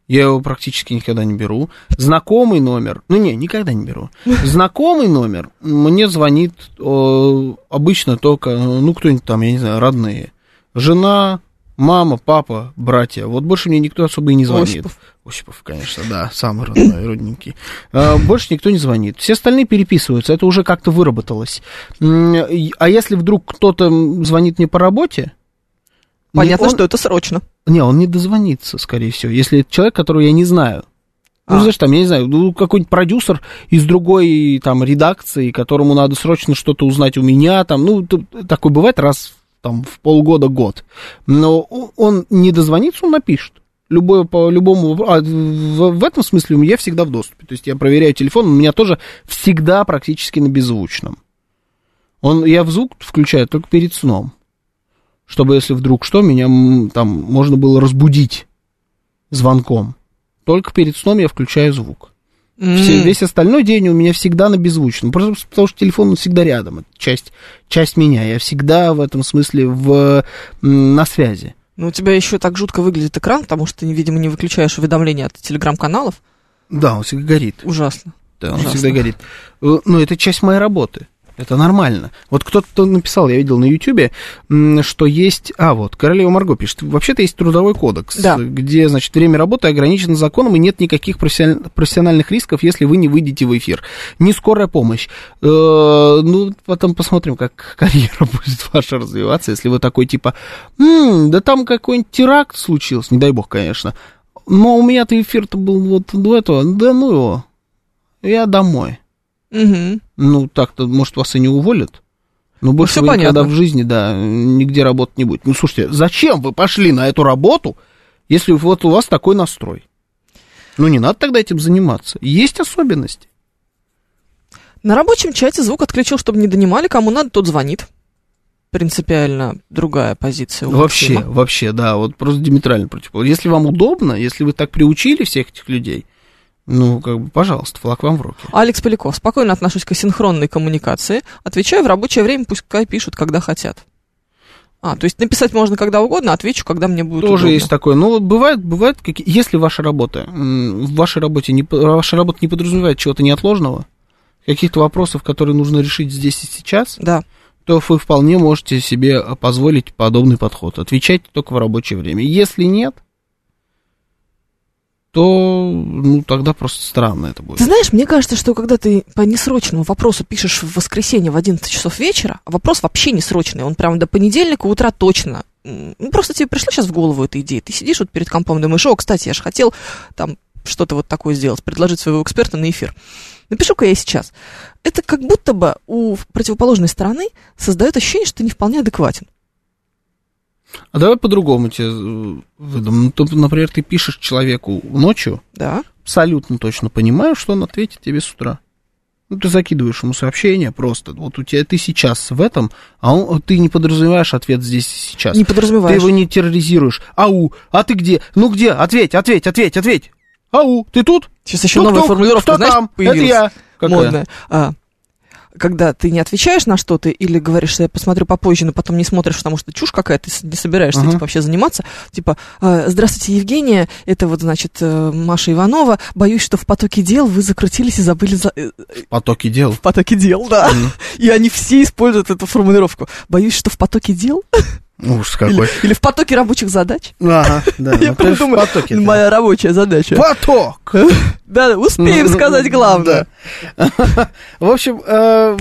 я его практически никогда не беру. Знакомый номер, ну не, никогда не беру. Знакомый номер мне звонит э, обычно только, ну кто-нибудь там, я не знаю, родные. Жена, мама, папа, братья. Вот больше мне никто особо и не звонит. Осипов. Осипов, конечно, да, самый родной, родненький. А, Больше никто не звонит. Все остальные переписываются, это уже как-то выработалось. А если вдруг кто-то звонит мне по работе, не Понятно, он- что это срочно. Не, он не дозвонится, скорее всего, если это человек, которого я не знаю. Ну, А. знаешь, там, я не знаю, ну, какой-нибудь продюсер из другой там редакции, которому надо срочно что-то узнать у меня, там, ну, такое бывает раз там в полгода-год. Но он не дозвонится, он напишет. Любое, по любому а, в, в этом смысле я всегда в доступе. То есть я проверяю телефон, у меня тоже всегда практически на беззвучном. Он, я в звук включаю только перед сном. Чтобы, если вдруг что, меня там можно было разбудить звонком. Только перед сном я включаю звук. Все- весь остальной день у меня всегда на беззвучном. Просто потому что телефон он всегда рядом. Это часть, часть меня. Я всегда в этом смысле в, на связи. Ну, у тебя еще так жутко выглядит экран, потому что ты, видимо, не выключаешь уведомления от телеграм-каналов. Да, он всегда горит. Ужасно. Да, он Ужасно. всегда горит. Э, Но это часть моей работы. Это нормально. Вот кто-то написал, я видел на Ютубе, м, что есть... А, вот, Королева Марго пишет. Вообще-то есть трудовой кодекс, Да. где, значит, время работы ограничено законом, и нет никаких профессиональ- профессиональных рисков, если вы не выйдете в эфир. Не скорая помощь. Э, ну, потом посмотрим, как карьера будет ваша развиваться, если вы такой, типа, «М, да там какой-нибудь теракт случился, не дай бог, конечно. Но у меня-то эфир-то был вот до этого, да ну его, я домой. Мгм. Ну, так-то, может, вас и не уволят. Но больше всё вы никогда понятно. в жизни, да, нигде работать не будет. Ну, слушайте, зачем вы пошли на эту работу, если вот у вас такой настрой? Ну, не надо тогда этим заниматься. Есть особенности. На рабочем чате звук отключил, чтобы не донимали. Кому надо, тот звонит. Принципиально другая позиция. Вообще, Максима. вообще, да, вот просто диаметрально противоположно. Если вам удобно, если вы так приучили всех этих людей, ну, как бы, пожалуйста, флаг вам в руки. Алекс Поляков. Спокойно отношусь к асинхронной коммуникации. Отвечаю в рабочее время, пускай пишут, когда хотят. А, то есть написать можно когда угодно, отвечу, когда мне будет Тоже удобно. есть такое. Ну, вот бывает, бывает, какие, если ваша работа, в вашей работе не, ваша работа не подразумевает чего-то неотложного, каких-то вопросов, которые нужно решить здесь и сейчас, Да. то вы вполне можете себе а, позволить подобный подход. Отвечать только в рабочее время. Если нет, то, ну, тогда просто странно это будет. Ты знаешь, мне кажется, что когда ты по несрочному вопросу пишешь в воскресенье в 11 часов вечера, а вопрос вообще несрочный, он прям до понедельника утра точно. Ну, просто тебе пришла сейчас в голову эта идея. Ты сидишь вот перед компом, думаешь, о, кстати, я же хотел там что-то вот такое сделать, предложить своего эксперта на эфир. Напишу-ка я сейчас. Это как будто бы у противоположной стороны создает ощущение, что ты не вполне адекватен. А давай по-другому тебе э, выдам. Ну, например, ты пишешь человеку ночью, Да? абсолютно точно понимаешь, что он ответит тебе с утра. Ну, ты закидываешь ему сообщение просто. Вот у тебя ты сейчас в этом, а он, ты не подразумеваешь ответ здесь и сейчас. Не Ты подразумеваешь. его не терроризируешь. Ау, а ты где? Ну где? Ответь, ответь, ответь, ответь. Ау, ты тут? Сейчас еще Ну, новая формулировка, кто знаешь, там? появилась. Это я. Какая? модная. А, когда ты не отвечаешь на что-то или говоришь, что я посмотрю попозже, но потом не смотришь, потому что чушь какая-то, ты не собираешься Ага. этим вообще заниматься. Типа, «Э, здравствуйте, Евгения, это вот, значит, э, Маша Иванова. Боюсь, что в потоке дел вы закрутились и забыли за... э, Потоки дел. В потоке дел, да. И они все используют эту формулировку. Боюсь, что в потоке дел Ужас или, какой. или в потоке рабочих задач. Ага, да. Я ну, потоке, да. моя рабочая задача. Поток! Да, успеем сказать главное. В общем, э,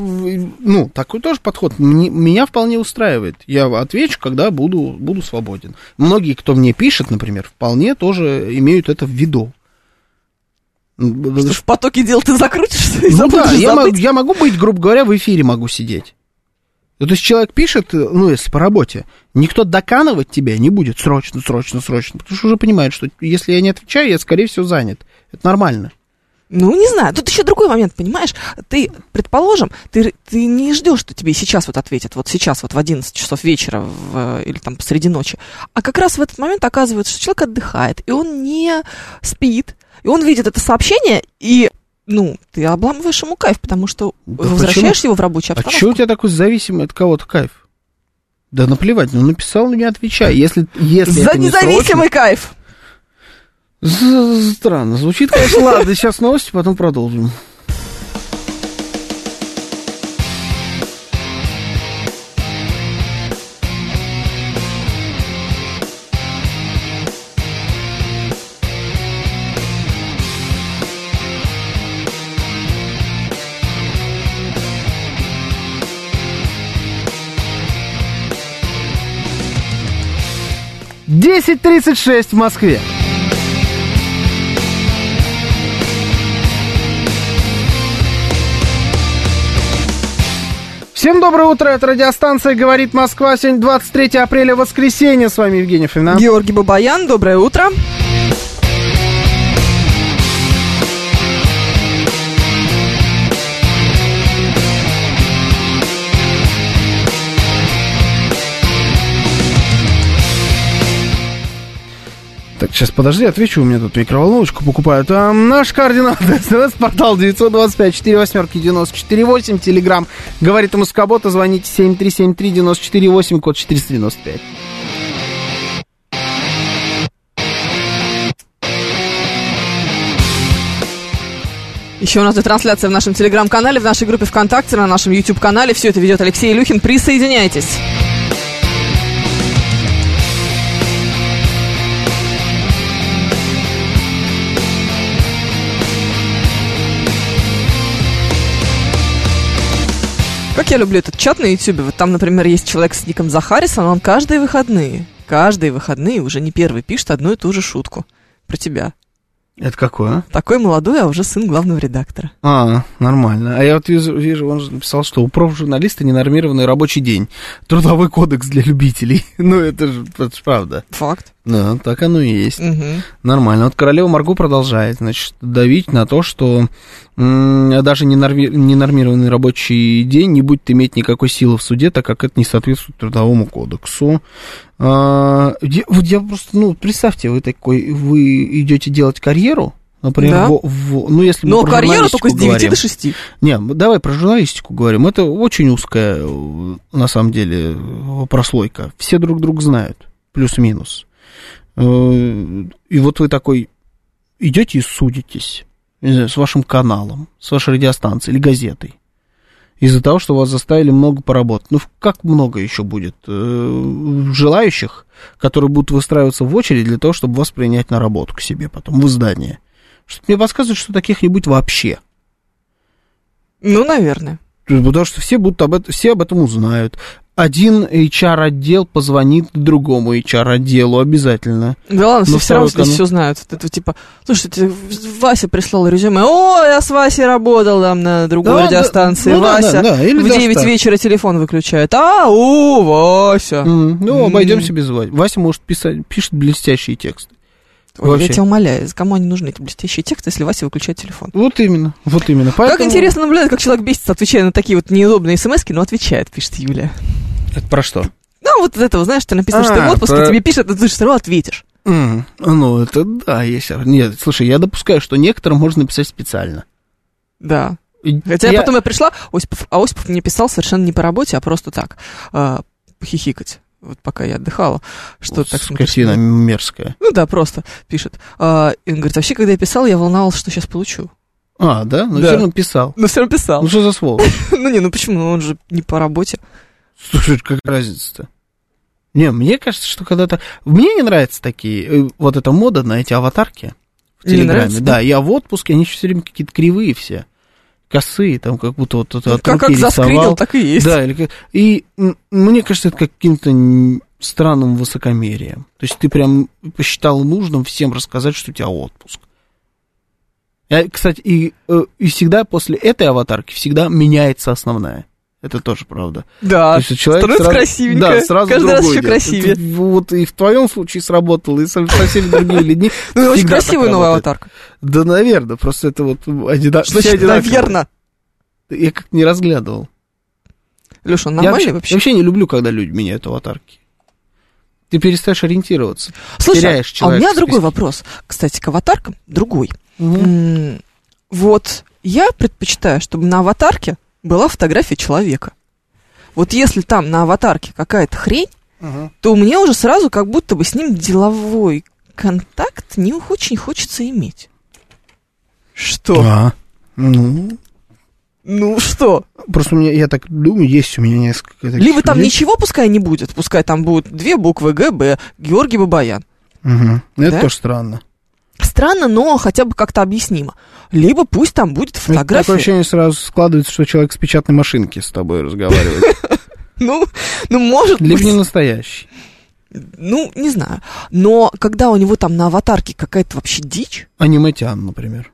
ну, такой тоже подход меня вполне устраивает. Я отвечу, когда буду, буду свободен. Многие, кто мне пишет, например, вполне тоже имеют это в виду. Что в потоке дел ты закрутишься и Ну да, я, я могу быть, грубо говоря, в эфире могу сидеть. Ну, То есть человек пишет, э, ну, если по работе, никто доканывать тебя не будет срочно, срочно, срочно, потому что уже понимает, что если я не отвечаю, я, скорее всего, занят. Это нормально. Ну, не знаю. Тут еще другой момент, понимаешь? Ты, предположим, ты, ты не ждешь, что тебе сейчас вот ответят, вот сейчас, вот в 11 часов вечера в, или там посреди ночи. А как раз в этот момент оказывается, что человек отдыхает, и он не спит, и он видит это сообщение, и, ну, ты обламываешь ему кайф, потому что Да возвращаешь почему? его в рабочую А обстановку. что у тебя такой зависимый от кого-то кайф? Да наплевать, ну написал, ну не отвечай. Если, если За это не независимый кайф! срочно- З- Странно, звучит, конечно, ладно, сейчас новости, потом продолжим. Десять тридцать шесть в Москве. Всем доброе утро, это радиостанция «Говорит Москва». Сегодня 23 апреля, воскресенье. С вами Евгений Фомина. Георгий Бабаян, доброе утро. Так, сейчас подожди, отвечу, у меня тут микроволновочку покупают. А, наш координат, смс-портал 925-48-94-8, телеграмм, говорит МСК-бота, звоните 7373-94-8, код 495. Еще у нас трансляция в нашем телеграм-канале, в нашей группе ВКонтакте, на нашем YouTube-канале. Все это ведет Алексей Илюхин. Присоединяйтесь. Как я люблю этот чат на YouTube. Вот там, например, есть человек с ником Захарисон, он каждые выходные, каждые выходные уже не первый пишет одну и ту же шутку про тебя. Это какое, а? Такой молодой, а уже сын главного редактора. А, нормально. А я вот вижу, вижу, он же написал, что у профжурналиста ненормированный рабочий день. Трудовой кодекс для любителей. Ну, это же, это ж правда. Факт. Да, так оно и есть. Мгм. Нормально. Вот королева Марго продолжает, значит, давить на то, что м, даже ненорми- ненормированный рабочий день не будет иметь никакой силы в суде, так как это не соответствует трудовому кодексу. А, я- вот я просто, ну, представьте, вы такой, вы идете делать карьеру, например, Да. в- в- ну, если мы Но про карьеру журналистику только с 9 говорим. до 6. Не, мы давай про журналистику говорим. Это очень узкая, э, на самом деле, э, прослойка. Все друг друга знают, плюс-минус. Э, И вот вы такой идете и судитесь знаю, с вашим каналом, с вашей радиостанцией или газетой. Из-за того, что вас заставили много поработать. Ну, как много еще будет э, желающих, которые будут выстраиваться в очередь для того, чтобы вас принять на работу к себе потом в издание. Что мне подсказывает, что таких не будет вообще. Ну, наверное. Потому что все будут об этом, все об этом узнают. Один HR-отдел позвонит другому HR-отделу обязательно. Да ладно, все Ну, все равно здесь все знают. Вот Это типа, слушайте, Вася прислал резюме. О, я с Васей работал там на другой Да, радиостанции. да, ну да, Вася да, да, или в даже 9 так. вечера телефон выключает. А, у, Вася. М, Ну, обойдемся без Васи. Вася может писать, пишет блестящие тексты. Ой, Вообще. я тебя умоляю, кому они нужны эти блестящие тексты, если Вася выключает телефон? Вот именно, вот именно. Как Поэтому- интересно наблюдать, как человек бесится, отвечая на такие вот неудобные смс но отвечает, пишет Юля. Это про что? Ну, вот из этого, знаешь, ты написано, что ты в А, отпуске, про- тебе пишет, но ты же все равно ответишь. М, Ну, это да, есть. Нет, слушай, я допускаю, что некоторым можно написать специально. Да. Хотя я... потом я пришла, Осипов, а Осипов мне писал совершенно не по работе, а просто так, э, хихикать. Вот пока я отдыхала, что вот так Скотина мерзкая. Ну да, просто пишет. А, и он говорит, вообще, когда я писал, я волновался, что сейчас получу. А, да? Но Да. все равно писал. Ну, все равно писал. Ну что за сволочь? Ну не, ну почему? Ну, он же не по работе. Слушай, какая разница-то? Не, мне кажется, что когда-то... Мне не нравятся такие... э, Вот эта мода на эти аватарки в Не Телеграме. нравится, да, я в отпуске, они все время какие-то кривые все. Косые, там как будто вот это от как, руки как заскринил, рисовал. так и есть. Да, или и мне кажется, это каким-то странным высокомерием. То есть ты прям посчитал нужным всем рассказать, что у тебя отпуск. Я, кстати, и, э, и всегда после этой аватарки всегда меняется основная. Это тоже правда. Да, То есть человек становится сразу- красивенько. Да, сразу Каждый раз еще идет. красивее. Это вот и в твоем случае сработало, и со, со всеми другими людьми. Ну, очень красивая новая аватарка. Да, наверное, просто это вот одина... Что все значит, одинаковые. наверно? Я как-то не разглядывал. Леша, он нормальный вообще, я вообще не люблю, когда люди меняют аватарки. Ты перестаешь ориентироваться. Слушай, теряешь а у человека меня другой вопрос. Кстати, к аватаркам другой. Вот я предпочитаю, чтобы на аватарке была фотография человека. Вот если там на аватарке какая-то хрень, Мгм. то мне уже сразу как будто бы с ним деловой контакт не очень хочется иметь. Что? А, ну, Ну что? просто у меня, я так думаю, есть у меня несколько таких Либо там людей. ничего пускай не будет, пускай там будут две буквы ГБ, Георгий Бабаян. Ну, Это Да? тоже странно. Странно, но хотя бы как-то объяснимо. Либо пусть там будет Такое фотография. ощущение сразу складывается, что человек с печатной машинки с тобой разговаривает. Ну, ну, может Либо быть. не настоящий. Ну, не знаю. Но когда у него там на аватарке какая-то вообще дичь, Аниметян, например.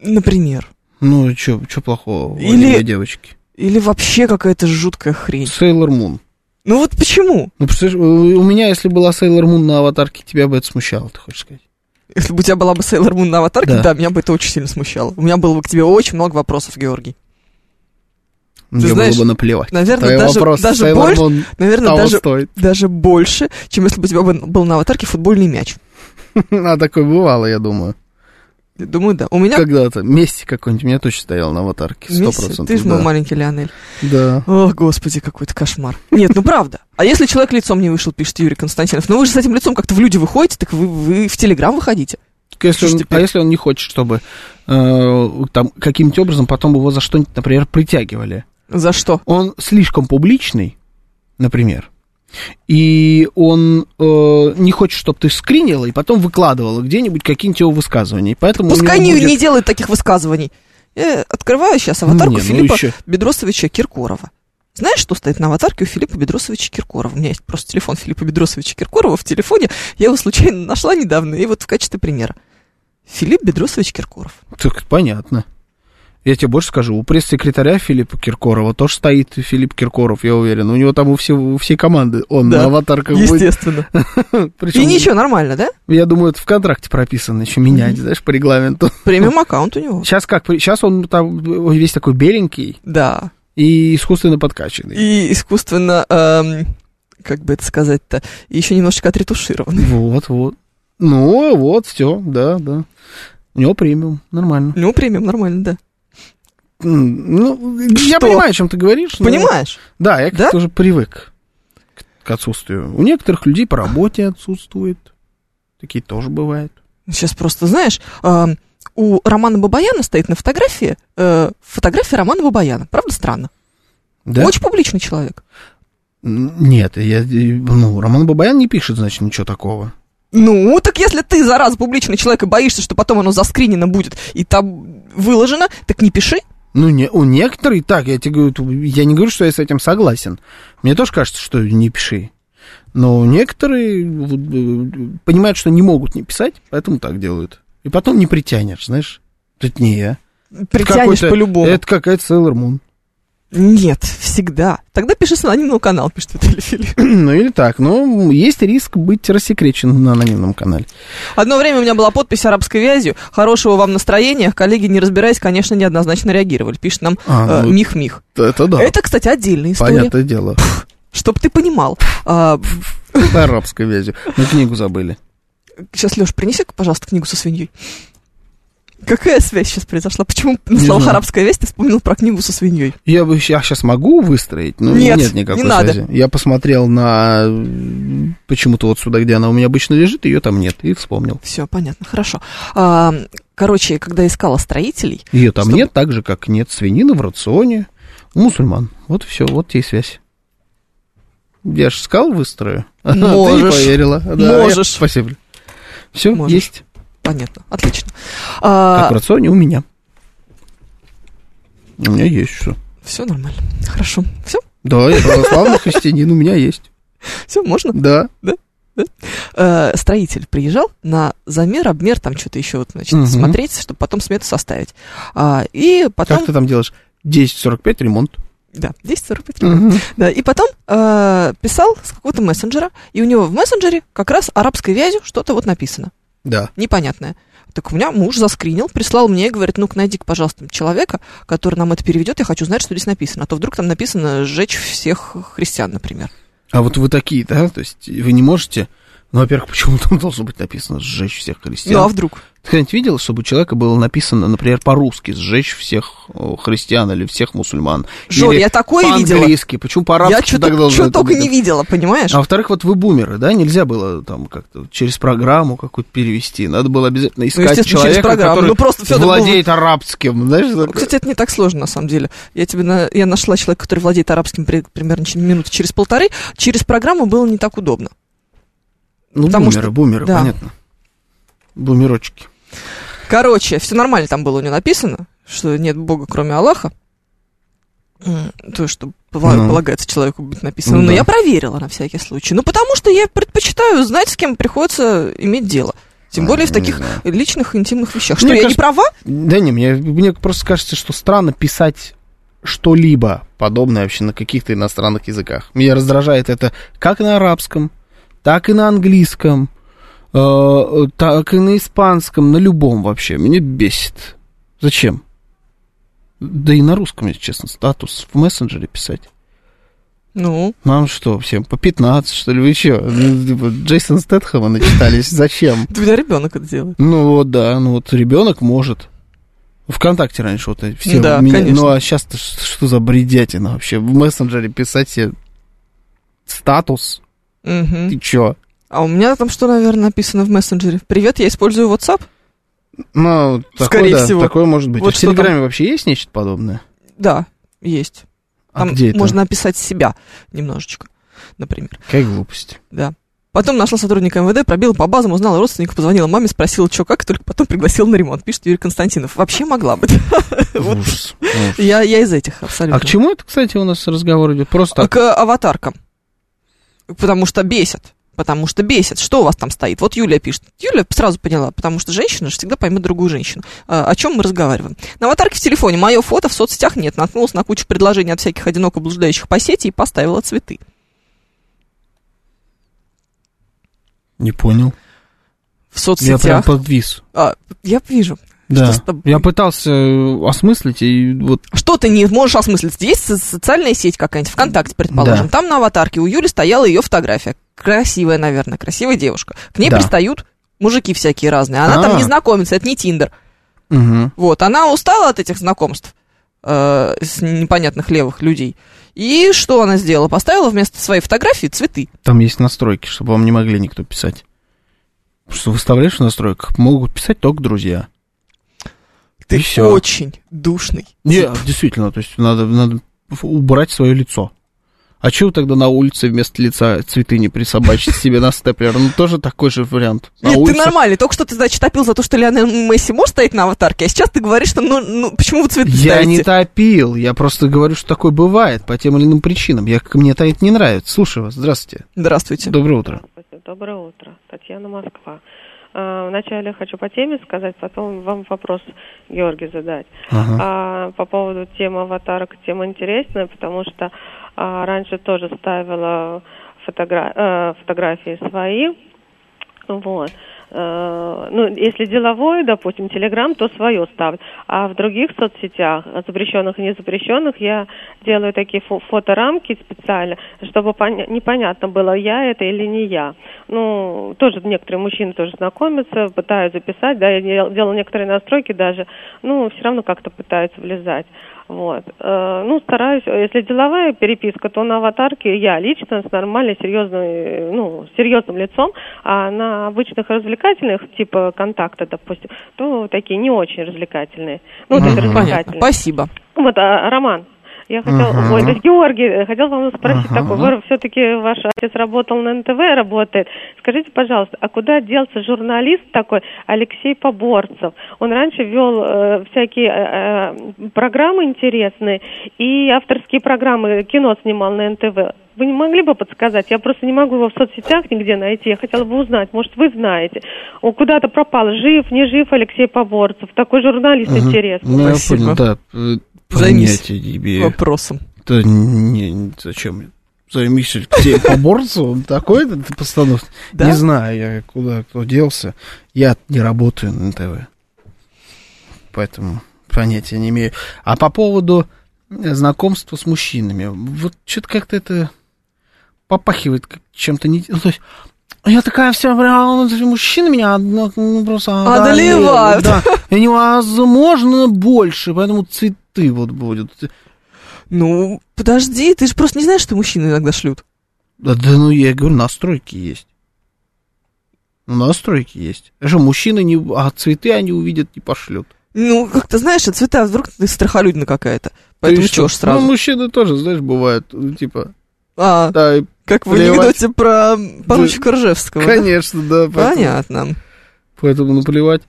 например, Ну, что плохого Или- аниме девочки? или вообще какая-то жуткая хрень. Сейлор Мун. Ну вот почему? Ну, у у меня, если была Сейлор Мун на аватарке, тебя бы это смущало, ты хочешь сказать? Если бы у тебя была бы Сейлор Мун на аватарке, Да. да. меня бы это очень сильно смущало. У меня было бы к тебе очень много вопросов, Георгий. Мне знаешь, было бы наплевать. наверное, Твои даже- даже больше- Наверное, даже, стоит. даже больше, чем если бы у тебя был на аватарке футбольный мяч. А такое бывало, я думаю. Я Думаю, да. У меня Когда-то. Месси какой-нибудь у меня точно стоял на аватарке. Сто процентов. Ты же да. мой маленький Лионель. Да. Ох, господи, какой-то кошмар. Нет, ну правда. А если человек лицом не вышел, пишет Юрий Константинов, ну вы же с этим лицом как-то в люди выходите, так вы, вы в Телеграм выходите. Если он- а если он не хочет, чтобы э, там каким-нибудь образом потом его за что-нибудь, например, притягивали? За что? Он слишком публичный, например, и он э, не хочет, чтобы ты скринила и потом выкладывала где-нибудь какие-нибудь его высказывания. и Поэтому Пускай не, будет- не делает таких высказываний. Я открываю сейчас аватарку Не, ну Филиппа еще. Бедросовича Киркорова. Знаешь, что стоит на аватарке у Филиппа Бедросовича Киркорова? У меня есть просто телефон Филиппа Бедросовича Киркорова в телефоне. Я его случайно нашла недавно, и вот в качестве примера. Филипп Бедросович Киркоров. Так, понятно. Я тебе больше скажу, у пресс-секретаря Филиппа Киркорова тоже стоит Филипп Киркоров, я уверен. У него там у, всей- у всей команды он Да, на аватарках будет. Естественно. Причем, И ничего, нормально, да? я думаю, это в контракте прописано, еще менять, знаешь, по регламенту. Премиум аккаунт у него. Сейчас как, сейчас он там весь такой беленький Да. и искусственно подкачанный. И искусственно, эм, как бы это сказать-то, еще немножечко отретушированный. Вот, вот. Ну, вот, все, да, да. У него премиум, нормально. Ну, премиум, нормально, да. Ну, я Что? понимаю, о чем ты говоришь. но- Понимаешь? Да, я Да? как-то уже привык к, к отсутствию. У некоторых людей по работе отсутствует. Такие тоже бывают. Сейчас просто, знаешь, у Романа Бабаяна стоит на фотографии э, фотография Романа Бабаяна. Правда странно? Да? Очень публичный человек. Нет, я, ну, Роман Бабаян не пишет, значит, ничего такого. Ну, так если ты, зараза, публичный человек и боишься, что потом оно заскринено будет и там выложено, так не пиши. Ну, не, у некоторых, так, я тебе говорю, я не говорю, что я с этим согласен. Мне тоже кажется, что не пиши. Но некоторые э, понимают, что не могут не писать, поэтому так делают. И потом не притянешь, знаешь. Это не я. Притянешь по-любому. Это какая-то Sailor Moon. Нет, всегда. Тогда пиши с анонимного канала, пишет Виталий Филипп. ну, или так. Но есть риск быть рассекреченным на анонимном канале. Одно время у меня была подпись арабской вязью. Хорошего вам настроения. Коллеги, не разбираясь, конечно, неоднозначно реагировали. Пишет нам А, э, ну, Мих-Мих. Это да. Это, кстати, отдельная история. Понятное дело. Чтоб ты понимал. А, Это арабской вязью. Мы книгу забыли. сейчас, Леш, принеси, пожалуйста, книгу со свиньей. Какая связь сейчас произошла? Почему назвал арабская весть, ты вспомнил про книгу со свиньей? Я бы я сейчас могу выстроить, но Нет, нет никакой не надо. связи. Я посмотрел на почему-то вот сюда, где она у меня обычно лежит, ее там нет, и вспомнил. Все, понятно, хорошо. А, короче, когда искала строителей... Ее там Чтобы- нет, так же, как нет свинины в рационе мусульман. Вот все, вот тебе связь. Я же сказал, выстрою. А Ты не Можешь. поверила. Да, я- Можешь. Спасибо. Все, Можешь. есть. Понятно, отлично. А, Как в рационе у меня. У меня есть все. все нормально. Хорошо. Все, Да, я православный христианин, у меня есть. все, можно? Да. Э, строитель приезжал на замер, обмер, там что-то еще вот, значит, Мгм. смотреть, чтобы потом смету составить. А, и потом... Как ты там делаешь? 10.45 ремонт. Да, 10.45. Да, и потом э, писал с какого-то мессенджера, и у него в мессенджере как раз арабской вязью что-то вот написано, Да. непонятное. Так у меня муж заскринил, прислал мне и говорит, ну-ка найди пожалуйста, человека, который нам это переведет, я хочу знать, что здесь написано. А то вдруг там написано «сжечь всех христиан», например. А вот вы такие, да? То есть вы не можете... Ну, во-первых, почему там должно быть написано «сжечь всех христиан»? Ну а вдруг? Ты когда-нибудь видел, чтобы у человека было написано, например, по-русски «сжечь всех э, христиан» или «всех мусульман»? Жор, Или я такое видела. по-английски. Почему Я по-арабски что так должно это только быть? не видела, понимаешь? А во-вторых, вот вы бумеры, да, нельзя было там как-то через программу какую-то перевести. Надо было обязательно искать естественно, через человека, который Ну, просто, владеет арабским. Знаешь, такое. Кстати, это не так сложно, на самом деле. Я тебе на- я нашла человека, который владеет арабским при- примерно через минуты через полторы. Через программу было не так удобно. Ну, потому бумеры, что- бумеры, да. понятно. Бумерочки. Короче, все нормально там было у него написано, что нет Бога, кроме Аллаха. То, что Ну. полагается человеку быть написано. Ну Но да. я проверила на всякий случай. Ну, потому что я предпочитаю знать, с кем приходится иметь дело. Тем А, более в не таких личных, интимных вещах. Что, Мне я не кажется- права? Да не, мне, мне просто кажется, что странно писать что-либо подобное вообще на каких-то иностранных языках. Меня раздражает это как на арабском, так и на английском, э, так и на испанском, на любом вообще. Меня бесит. Зачем? Да и на русском, если честно, статус в мессенджере писать. Ну, Нам что, всем по 15, что ли? Вы что? Джейсон Стэтхэма начитались? Зачем? у тебя ребенок это делает. Ну вот, да, ну вот ребенок может. ВКонтакте раньше вот все Да, меня- конечно. Ну а сейчас что за бредятина вообще? В мессенджере писать себе статус? Ты чё? А у меня там что, наверное, написано в мессенджере? Привет, я использую WhatsApp. Ну, такое, Скорее да, всего. такое может быть. Вот А в что там. Телеграме вообще есть нечто подобное? Да, есть. А Там где это? можно описать себя немножечко, например. Какая глупость. Да. Потом нашла сотрудника МВД, пробила по базам, узнала родственника, позвонила маме, спросила, что как, и только потом пригласила на ремонт. Пишет Юрий Константинов. Вообще могла бы. Ужас. я, из этих абсолютно. А к чему это, кстати, у нас разговор идет? Просто А. К аватаркам. Потому что бесит. Потому что бесит. Что у вас там стоит? Вот Юлия пишет. Юлия сразу поняла, потому что женщина же всегда поймет другую женщину. А, о чем мы разговариваем? На аватарке в телефоне мое фото в соцсетях нет. Наткнулась на кучу предложений от всяких одиноко блуждающих по сети и поставила цветы. Не понял. В Я прям соцсетях. подвис. А, я вижу. Да. с тобой? Я пытался э, осмыслить, и вот Что ты не можешь осмыслить? Есть со- социальная сеть какая-нибудь, ВКонтакте, предположим. Да. Там на аватарке у Юли стояла ее фотография. Красивая, наверное, красивая девушка. К ней Да. пристают мужики всякие разные. Она там А. не знакомится, это не Тиндер. Мгм. Вот, она устала от этих знакомств э, с непонятных левых людей. И что она сделала? Поставила вместо своей фотографии цветы. Там есть настройки, чтобы вам не могли никто писать. Что выставляешь в настройках, могут писать только друзья. Ты И всё. очень душный. Не, тип. действительно, то есть надо, надо убрать свое лицо. А чего тогда на улице вместо лица цветы не присобачить себе на степлер? Ну, тоже такой же вариант. На Нет, ты улице- нормальный. Только что ты, значит, топил за то, что Леонель Месси может стоять на аватарке, а сейчас ты говоришь, что ну, ну почему вы цветы Я ставите? не топил, я просто говорю, что такое бывает по тем или иным причинам. Я, мне это не нравится. Слушаю вас, здравствуйте. Здравствуйте. Доброе утро. Доброе утро. Татьяна Москва. А, Вначале хочу по теме сказать, потом вам вопрос Георгий задать. Ага. А, по поводу темы аватарок, тема интересная, потому что а, раньше тоже ставила фотогра- э, фотографии свои. Вот. Э, ну, если деловой, допустим, Телеграм, то свое ставлю. А в других соцсетях, запрещенных и незапрещенных, я делаю такие фо фоторамки специально, чтобы непонятно было, я это или не я. Ну, тоже некоторые мужчины тоже знакомятся, пытаются записать, да, я делала некоторые настройки даже, ну, все равно как-то пытаются влезать. Вот. Э, ну, стараюсь, если деловая переписка, то на аватарке я лично с нормальной, серьезной, ну, серьезным лицом, а на обычных развлекательных, типа контакта, допустим, то такие не очень развлекательные. Ну, вот это развлекательные. Спасибо. Вот, а, Роман, я хотел, uh-huh. ой, то есть Георгий, э, хотел вам спросить uh-huh. такой, вы все-таки ваш отец работал на НТВ, работает. Скажите, пожалуйста, а куда делся журналист такой Алексей Поборцев? Он раньше вел э, всякие э, э, программы интересные и авторские программы, кино снимал на НТВ. Вы не могли бы подсказать? Я просто не могу его в соцсетях нигде найти. Я хотела бы узнать, может, вы знаете. Он куда-то пропал. Жив, не жив Алексей Поборцев. Такой журналист угу. интересный. Ну, я понял, да. Займись тебе. вопросом. Да не, зачем? Займись Алексеем Поборцев, он такой ты постановка. Да? Не знаю, я куда кто делся. Я не работаю на ТВ. Поэтому понятия не имею. А по поводу знакомства с мужчинами, вот что-то как-то это попахивает чем-то не... Ну, то есть, я такая вся прям, мужчины меня ну, просто одолевают. Да, и невозможно больше, поэтому цветы вот будут. Ну, подожди, ты же просто не знаешь, что мужчины иногда шлют. Да, да ну я говорю, настройки есть. Ну, настройки есть. Что, мужчины не... А цветы они увидят, не пошлют. Ну, как ты знаешь, а цвета, вдруг ты страхолюдина какая-то. Поэтому что ж сразу. Ну, мужчины тоже, знаешь, бывают, ну, типа... А, да, как в анекдоте про поручика Ржевского. Конечно, да. да поэтому, Понятно. Поэтому наплевать.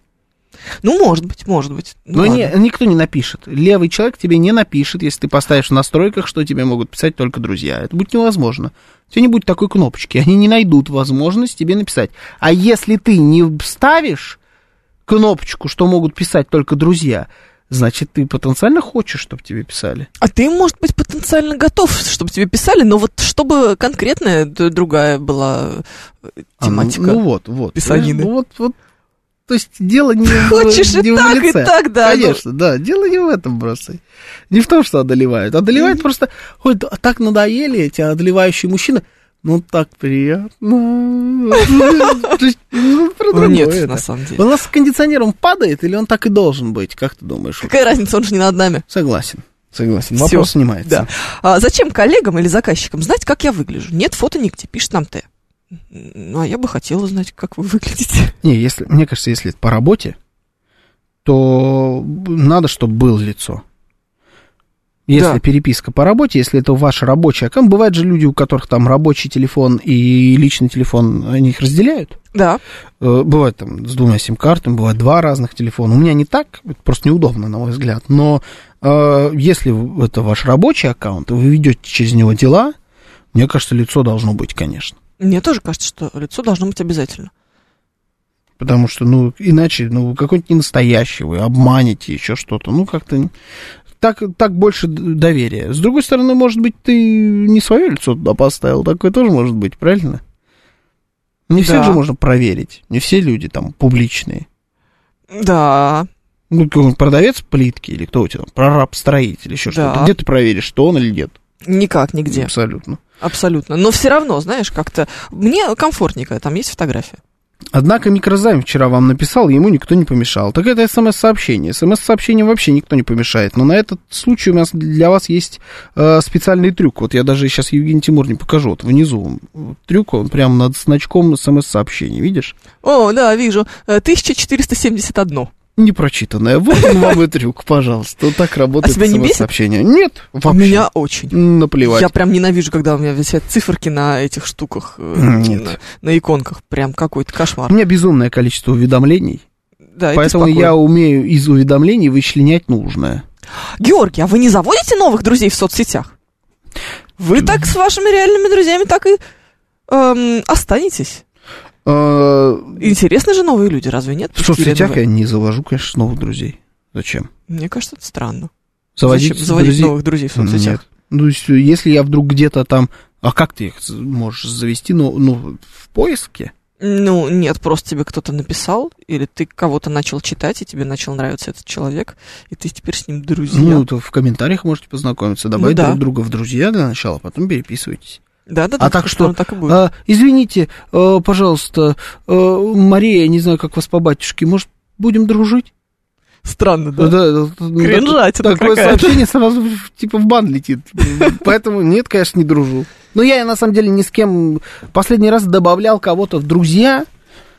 Ну, может быть, может быть. Ну, Но не, никто не напишет. Левый человек тебе не напишет, если ты поставишь в настройках, что тебе могут писать только друзья. Это будет невозможно. У тебя не будет такой кнопочки. Они не найдут возможность тебе написать. А если ты не ставишь кнопочку, что могут писать только друзья, значит, ты потенциально хочешь, чтобы тебе писали. А ты, может быть, потенциально готов, чтобы тебе писали, но вот чтобы конкретная другая была тематика. А, ну, ну вот, вот. Писанины. Ну вот, вот. То есть дело не, Хочешь в, не и так, в лице. и так, да. Ну. Конечно, ну... да. Дело не в этом просто. Не в том, что одолевают. Одолевают mm-hmm. просто... Ой, так надоели эти одолевающие мужчины. Ну, так приятно. Ну, ну нет, на самом деле. У нас кондиционер, он падает или он так и должен быть? Как ты думаешь? Какая разница, он же не над нами. Согласен. Согласен. Всё. Вопрос снимается. Да. А зачем коллегам или заказчикам знать, как я выгляжу? Нет фото нигде, пишет нам Т. Ну, а я бы хотела знать, как вы выглядите. Не, если, мне кажется, если по работе, то надо, чтобы было лицо. Если да. переписка по работе, если это ваш рабочий аккаунт, бывают же люди, у которых там рабочий телефон и личный телефон, они их разделяют. Да. Э, бывает там с двумя сим-картами, бывает два разных телефона. У меня не так, это просто неудобно, на мой взгляд. Но э, если это ваш рабочий аккаунт, и вы ведете через него дела, мне кажется, лицо должно быть, конечно. Мне тоже кажется, что лицо должно быть обязательно. Потому что, ну, иначе, ну, какой-нибудь не настоящий, вы обманете еще что-то. Ну, как-то так, так больше доверия. С другой стороны, может быть, ты не свое лицо туда поставил, такое тоже может быть, правильно? Не да. всех же можно проверить, не все люди там публичные. Да. Ну, продавец плитки или кто у тебя там, прораб-строитель, еще да. что-то. Где ты проверишь, что он или нет? Никак, нигде. Абсолютно. Абсолютно. Но все равно, знаешь, как-то мне комфортнее, когда там есть фотография. Однако микрозайм вчера вам написал, ему никто не помешал. Так это смс-сообщение. смс-сообщением вообще никто не помешает. Но на этот случай у нас для вас есть э, специальный трюк. Вот я даже сейчас Евгений Тимур не покажу. Вот внизу трюк, он прямо над значком смс-сообщения. Видишь? О, да, вижу. 1471 непрочитанное. Вот он вам и трюк, пожалуйста. Вот так работает а тебя не бесит? сообщение. Нет, а вообще. Меня очень. Наплевать. Я прям ненавижу, когда у меня висят циферки на этих штуках, э, Нет. На, на иконках. Прям какой-то кошмар. У меня безумное количество уведомлений. Да, Поэтому я умею из уведомлений вычленять нужное. Георгий, а вы не заводите новых друзей в соцсетях? Вы так с вашими реальными друзьями так и эм, останетесь. А, Интересны же новые люди, разве нет? В соцсетях я не завожу, конечно, новых друзей. Зачем? Мне кажется, это странно. Заводить, Зачем заводить друзей? новых друзей в соцсетях? Нет. Ну, если я вдруг где-то там... А как ты их можешь завести? Ну, ну в поиске? Ну, нет, просто тебе кто-то написал, или ты кого-то начал читать, и тебе начал нравиться этот человек, и ты теперь с ним друзья. Ну, то в комментариях можете познакомиться, добавить Ну да. друг друга в друзья для начала, а потом переписывайтесь. Да, да, да. а так что, так и будет. а, извините, э, пожалуйста, э, Мария, не знаю, как вас по батюшке, может, будем дружить? Странно, да? Да, да, Кринжатина Такое какая-то. сообщение сразу типа в бан летит. Поэтому нет, конечно, не дружу. Но я на самом деле ни с кем последний раз добавлял кого-то в друзья.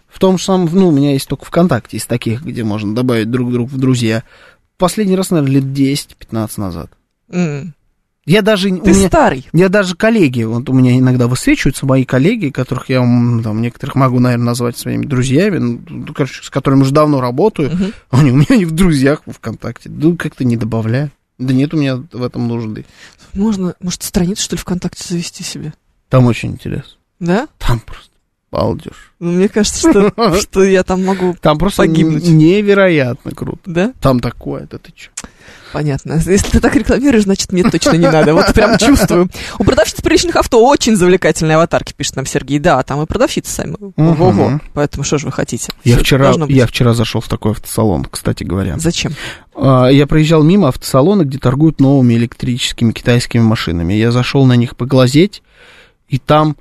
В том же самом, ну, у меня есть только ВКонтакте из таких, где можно добавить друг друга в друзья. Последний раз, наверное, лет 10-15 назад. М. Я даже... у Ты меня- старый. я даже коллеги, вот у меня иногда высвечиваются мои коллеги, которых я там некоторых могу, наверное, назвать своими друзьями, ну, короче, с которыми уже давно работаю. Мгм. Они у меня не в друзьях в ВКонтакте. Ну, как-то не добавляю. Да нет у меня в этом нужды. Можно, может, страницу, что ли, ВКонтакте завести себе? Там очень интересно. Да? Там просто балдеж. Ну, мне кажется, что, что я там могу... Там просто Погибнуть. невероятно круто. Да? Там такое, да ты чё? Понятно. Если ты так рекламируешь, значит, мне точно не надо. Вот прям чувствую. У продавщиц приличных авто очень завлекательные аватарки, пишет нам Сергей. Да, там и продавщицы сами. Ого-го. Поэтому что же вы хотите? Я Всё вчера, я вчера зашел в такой автосалон, кстати говоря. Зачем? А, Я проезжал мимо автосалона, где торгуют новыми электрическими китайскими машинами. Я зашел на них поглазеть, и там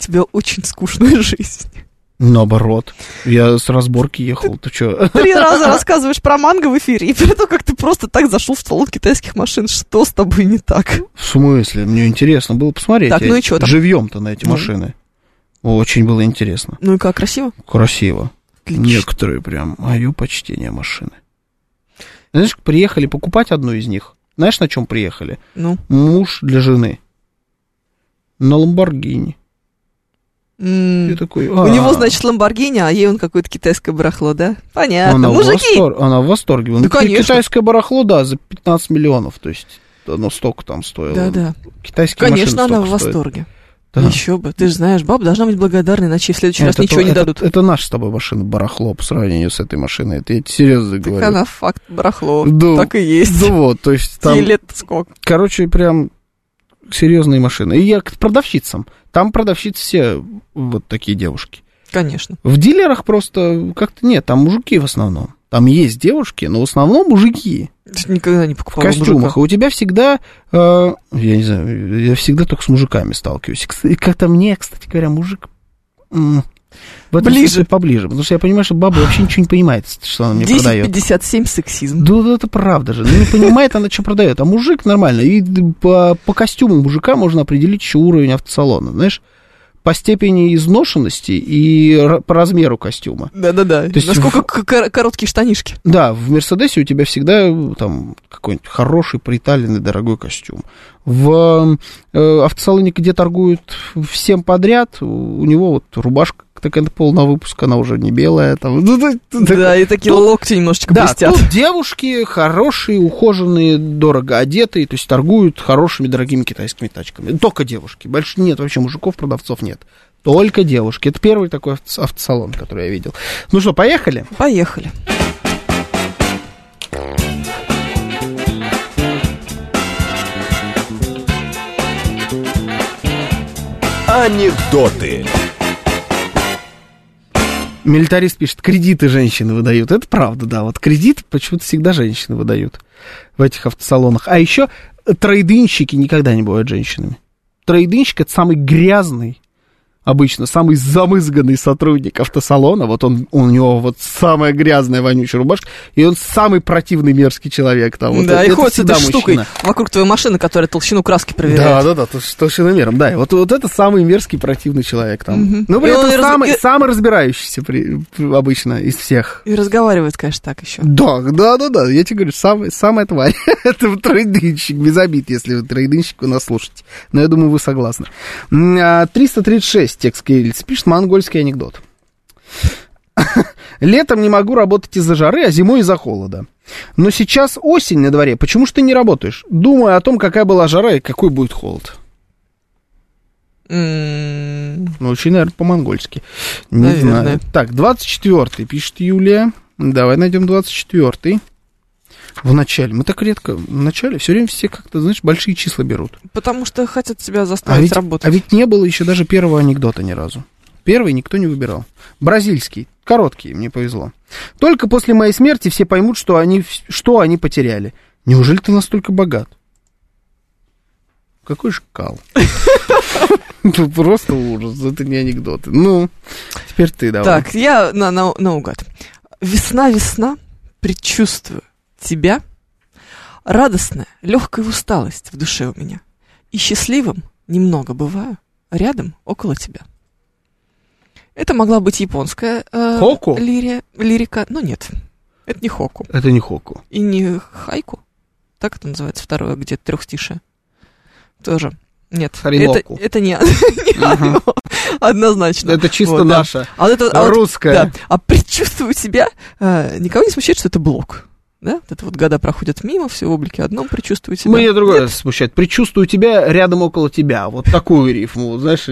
тебя очень скучная жизнь. наоборот. Я с разборки ехал. Ты что? Три раза рассказываешь про манго в эфире, и при том, как ты просто так зашел в салон китайских машин. Что с тобой не так? В смысле? Мне интересно было посмотреть. Так, ну и чё там? Живьем-то на эти Ну. машины. Очень было интересно. Ну и как, красиво? Красиво. Отлично. Некоторые прям мое почтение машины. Знаешь, приехали покупать одну из них. Знаешь, на чем приехали? Ну. Муж для жены. На Ламборгини. Я такой, У «А». него, значит, Ламборгини, а ей он какое-то китайское барахло, да? Понятно. Она в, Мужики! восторг- она в восторге. Да, Ну, конечно. Китайское барахло, да, за 15 миллионов. То есть оно столько там стоило. Да-да. Китайские Конечно, она в восторге. Да. Еще бы. Ты же знаешь, баб должна быть благодарна, иначе в следующий раз Это ничего то- не это- дадут. Это наша с тобой машина барахло по сравнению с этой машиной. Это я тебе серьезно Так говорю. она факт барахло. Да. Так и есть. Да вот, то есть там, Ей лет сколько? короче, прям серьезные машины. И я к продавщицам. Там продавщицы все вот такие девушки. Конечно. В дилерах просто как-то нет, там мужики в основном. Там есть девушки, но в основном мужики Ты никогда не в покупала костюмах. мужика. И у тебя всегда, э, я не знаю, я всегда только с мужиками сталкиваюсь. И, как-то мне, кстати говоря, мужик в этом Ближе. смысле поближе. Потому что я понимаю, что баба вообще ничего не понимает, что она мне продает. 1057 сексизм. Да, да, это правда же. Ну, не понимает она, что продает. А мужик нормально. И по, по костюму мужика можно определить еще уровень автосалона, знаешь? По степени изношенности и по размеру костюма. Да-да-да. Насколько кор- короткие штанишки. Да, в Мерседесе у тебя всегда э, там какой-нибудь хороший, приталенный, дорогой костюм. В э, автосалоне, где торгуют всем подряд, у него вот рубашка такая полного выпуска, она уже не белая. Там, ну, да, да, и такие Тут- локти немножечко Да, блестят. тут девушки хорошие, ухоженные, дорого одетые, то есть торгуют хорошими, дорогими китайскими тачками. Только девушки. Больше нет вообще мужиков, продавцов нет. Только девушки. Это первый такой авто- автосалон, который я видел. Ну что, поехали? Поехали. Анекдоты. Милитарист пишет, кредиты женщины выдают. Это правда, да. Вот кредит почему-то всегда женщины выдают в этих автосалонах. А еще трейдинщики никогда не бывают женщинами. Трейдинщик это самый грязный, обычно самый замызганный сотрудник автосалона, вот он, у него вот самая грязная вонючая рубашка, и он самый противный мерзкий человек там. Вот да, это, и ходит с этой мужчина. штукой вокруг твоей машины, которая толщину краски проверяет. Да, да, да, с толщиномером, да, вот, вот это самый мерзкий противный человек там. Угу. Ну, при этом самый, раз... самый разбирающийся при, обычно из всех. И разговаривает, конечно, так еще. Да, да, да, да, я тебе говорю, самый, самая тварь, это тройдынщик, без обид, если вы тройдынщик, вы нас слушаете. Но я думаю, вы согласны. 336 часть текст кириллицы пишет монгольский анекдот. Летом не могу работать из-за жары, а зимой из-за холода. Но сейчас осень на дворе, почему же ты не работаешь? Думаю о том, какая была жара и какой будет холод. Ну, очень, наверное, по-монгольски. Не знаю. Так, 24-й пишет Юлия. Давай найдем 24-й. В начале. Мы так редко в начале. Все время все как-то, знаешь, большие числа берут. Потому что хотят тебя А заставить ведь, работать. а ведь не было еще даже первого анекдота ни разу. Первый никто не выбирал. Бразильский, короткий, мне повезло. Только после моей смерти все поймут, что они, что они потеряли. Неужели ты настолько богат? Какой шкал. Ну, просто ужас, это не анекдоты. Ну, теперь ты давай. Так, я на, на, наугад. Весна, весна, предчувствую тебя. Радостная, легкая усталость в душе у меня. И счастливым немного бываю рядом, около тебя. Это могла быть японская э, Хоку? лирия, лирика, но нет, это не хоку. Это не хоку. И не хайку. Так это называется второе, где трехстишее. Тоже. Нет, это, это не, не Ага. однозначно. Это чисто Вот, да. наша, А вот это, а вот- русская. да, а предчувствую себя, э, никого не смущает, что это блок. Да? Вот Это вот года проходят мимо, все в облике одном, предчувствую себя. Мне другое смущает. Предчувствую тебя рядом около тебя. Вот такую рифму. Знаешь,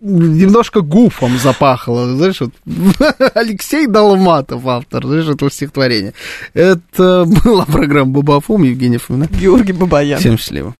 немножко гуфом запахло. Знаешь, вот, Алексей Долматов, автор, знаешь, этого стихотворения. Это была программа Бабафом, Евгений Фомина. Георгий Бабаян. Всем счастливо.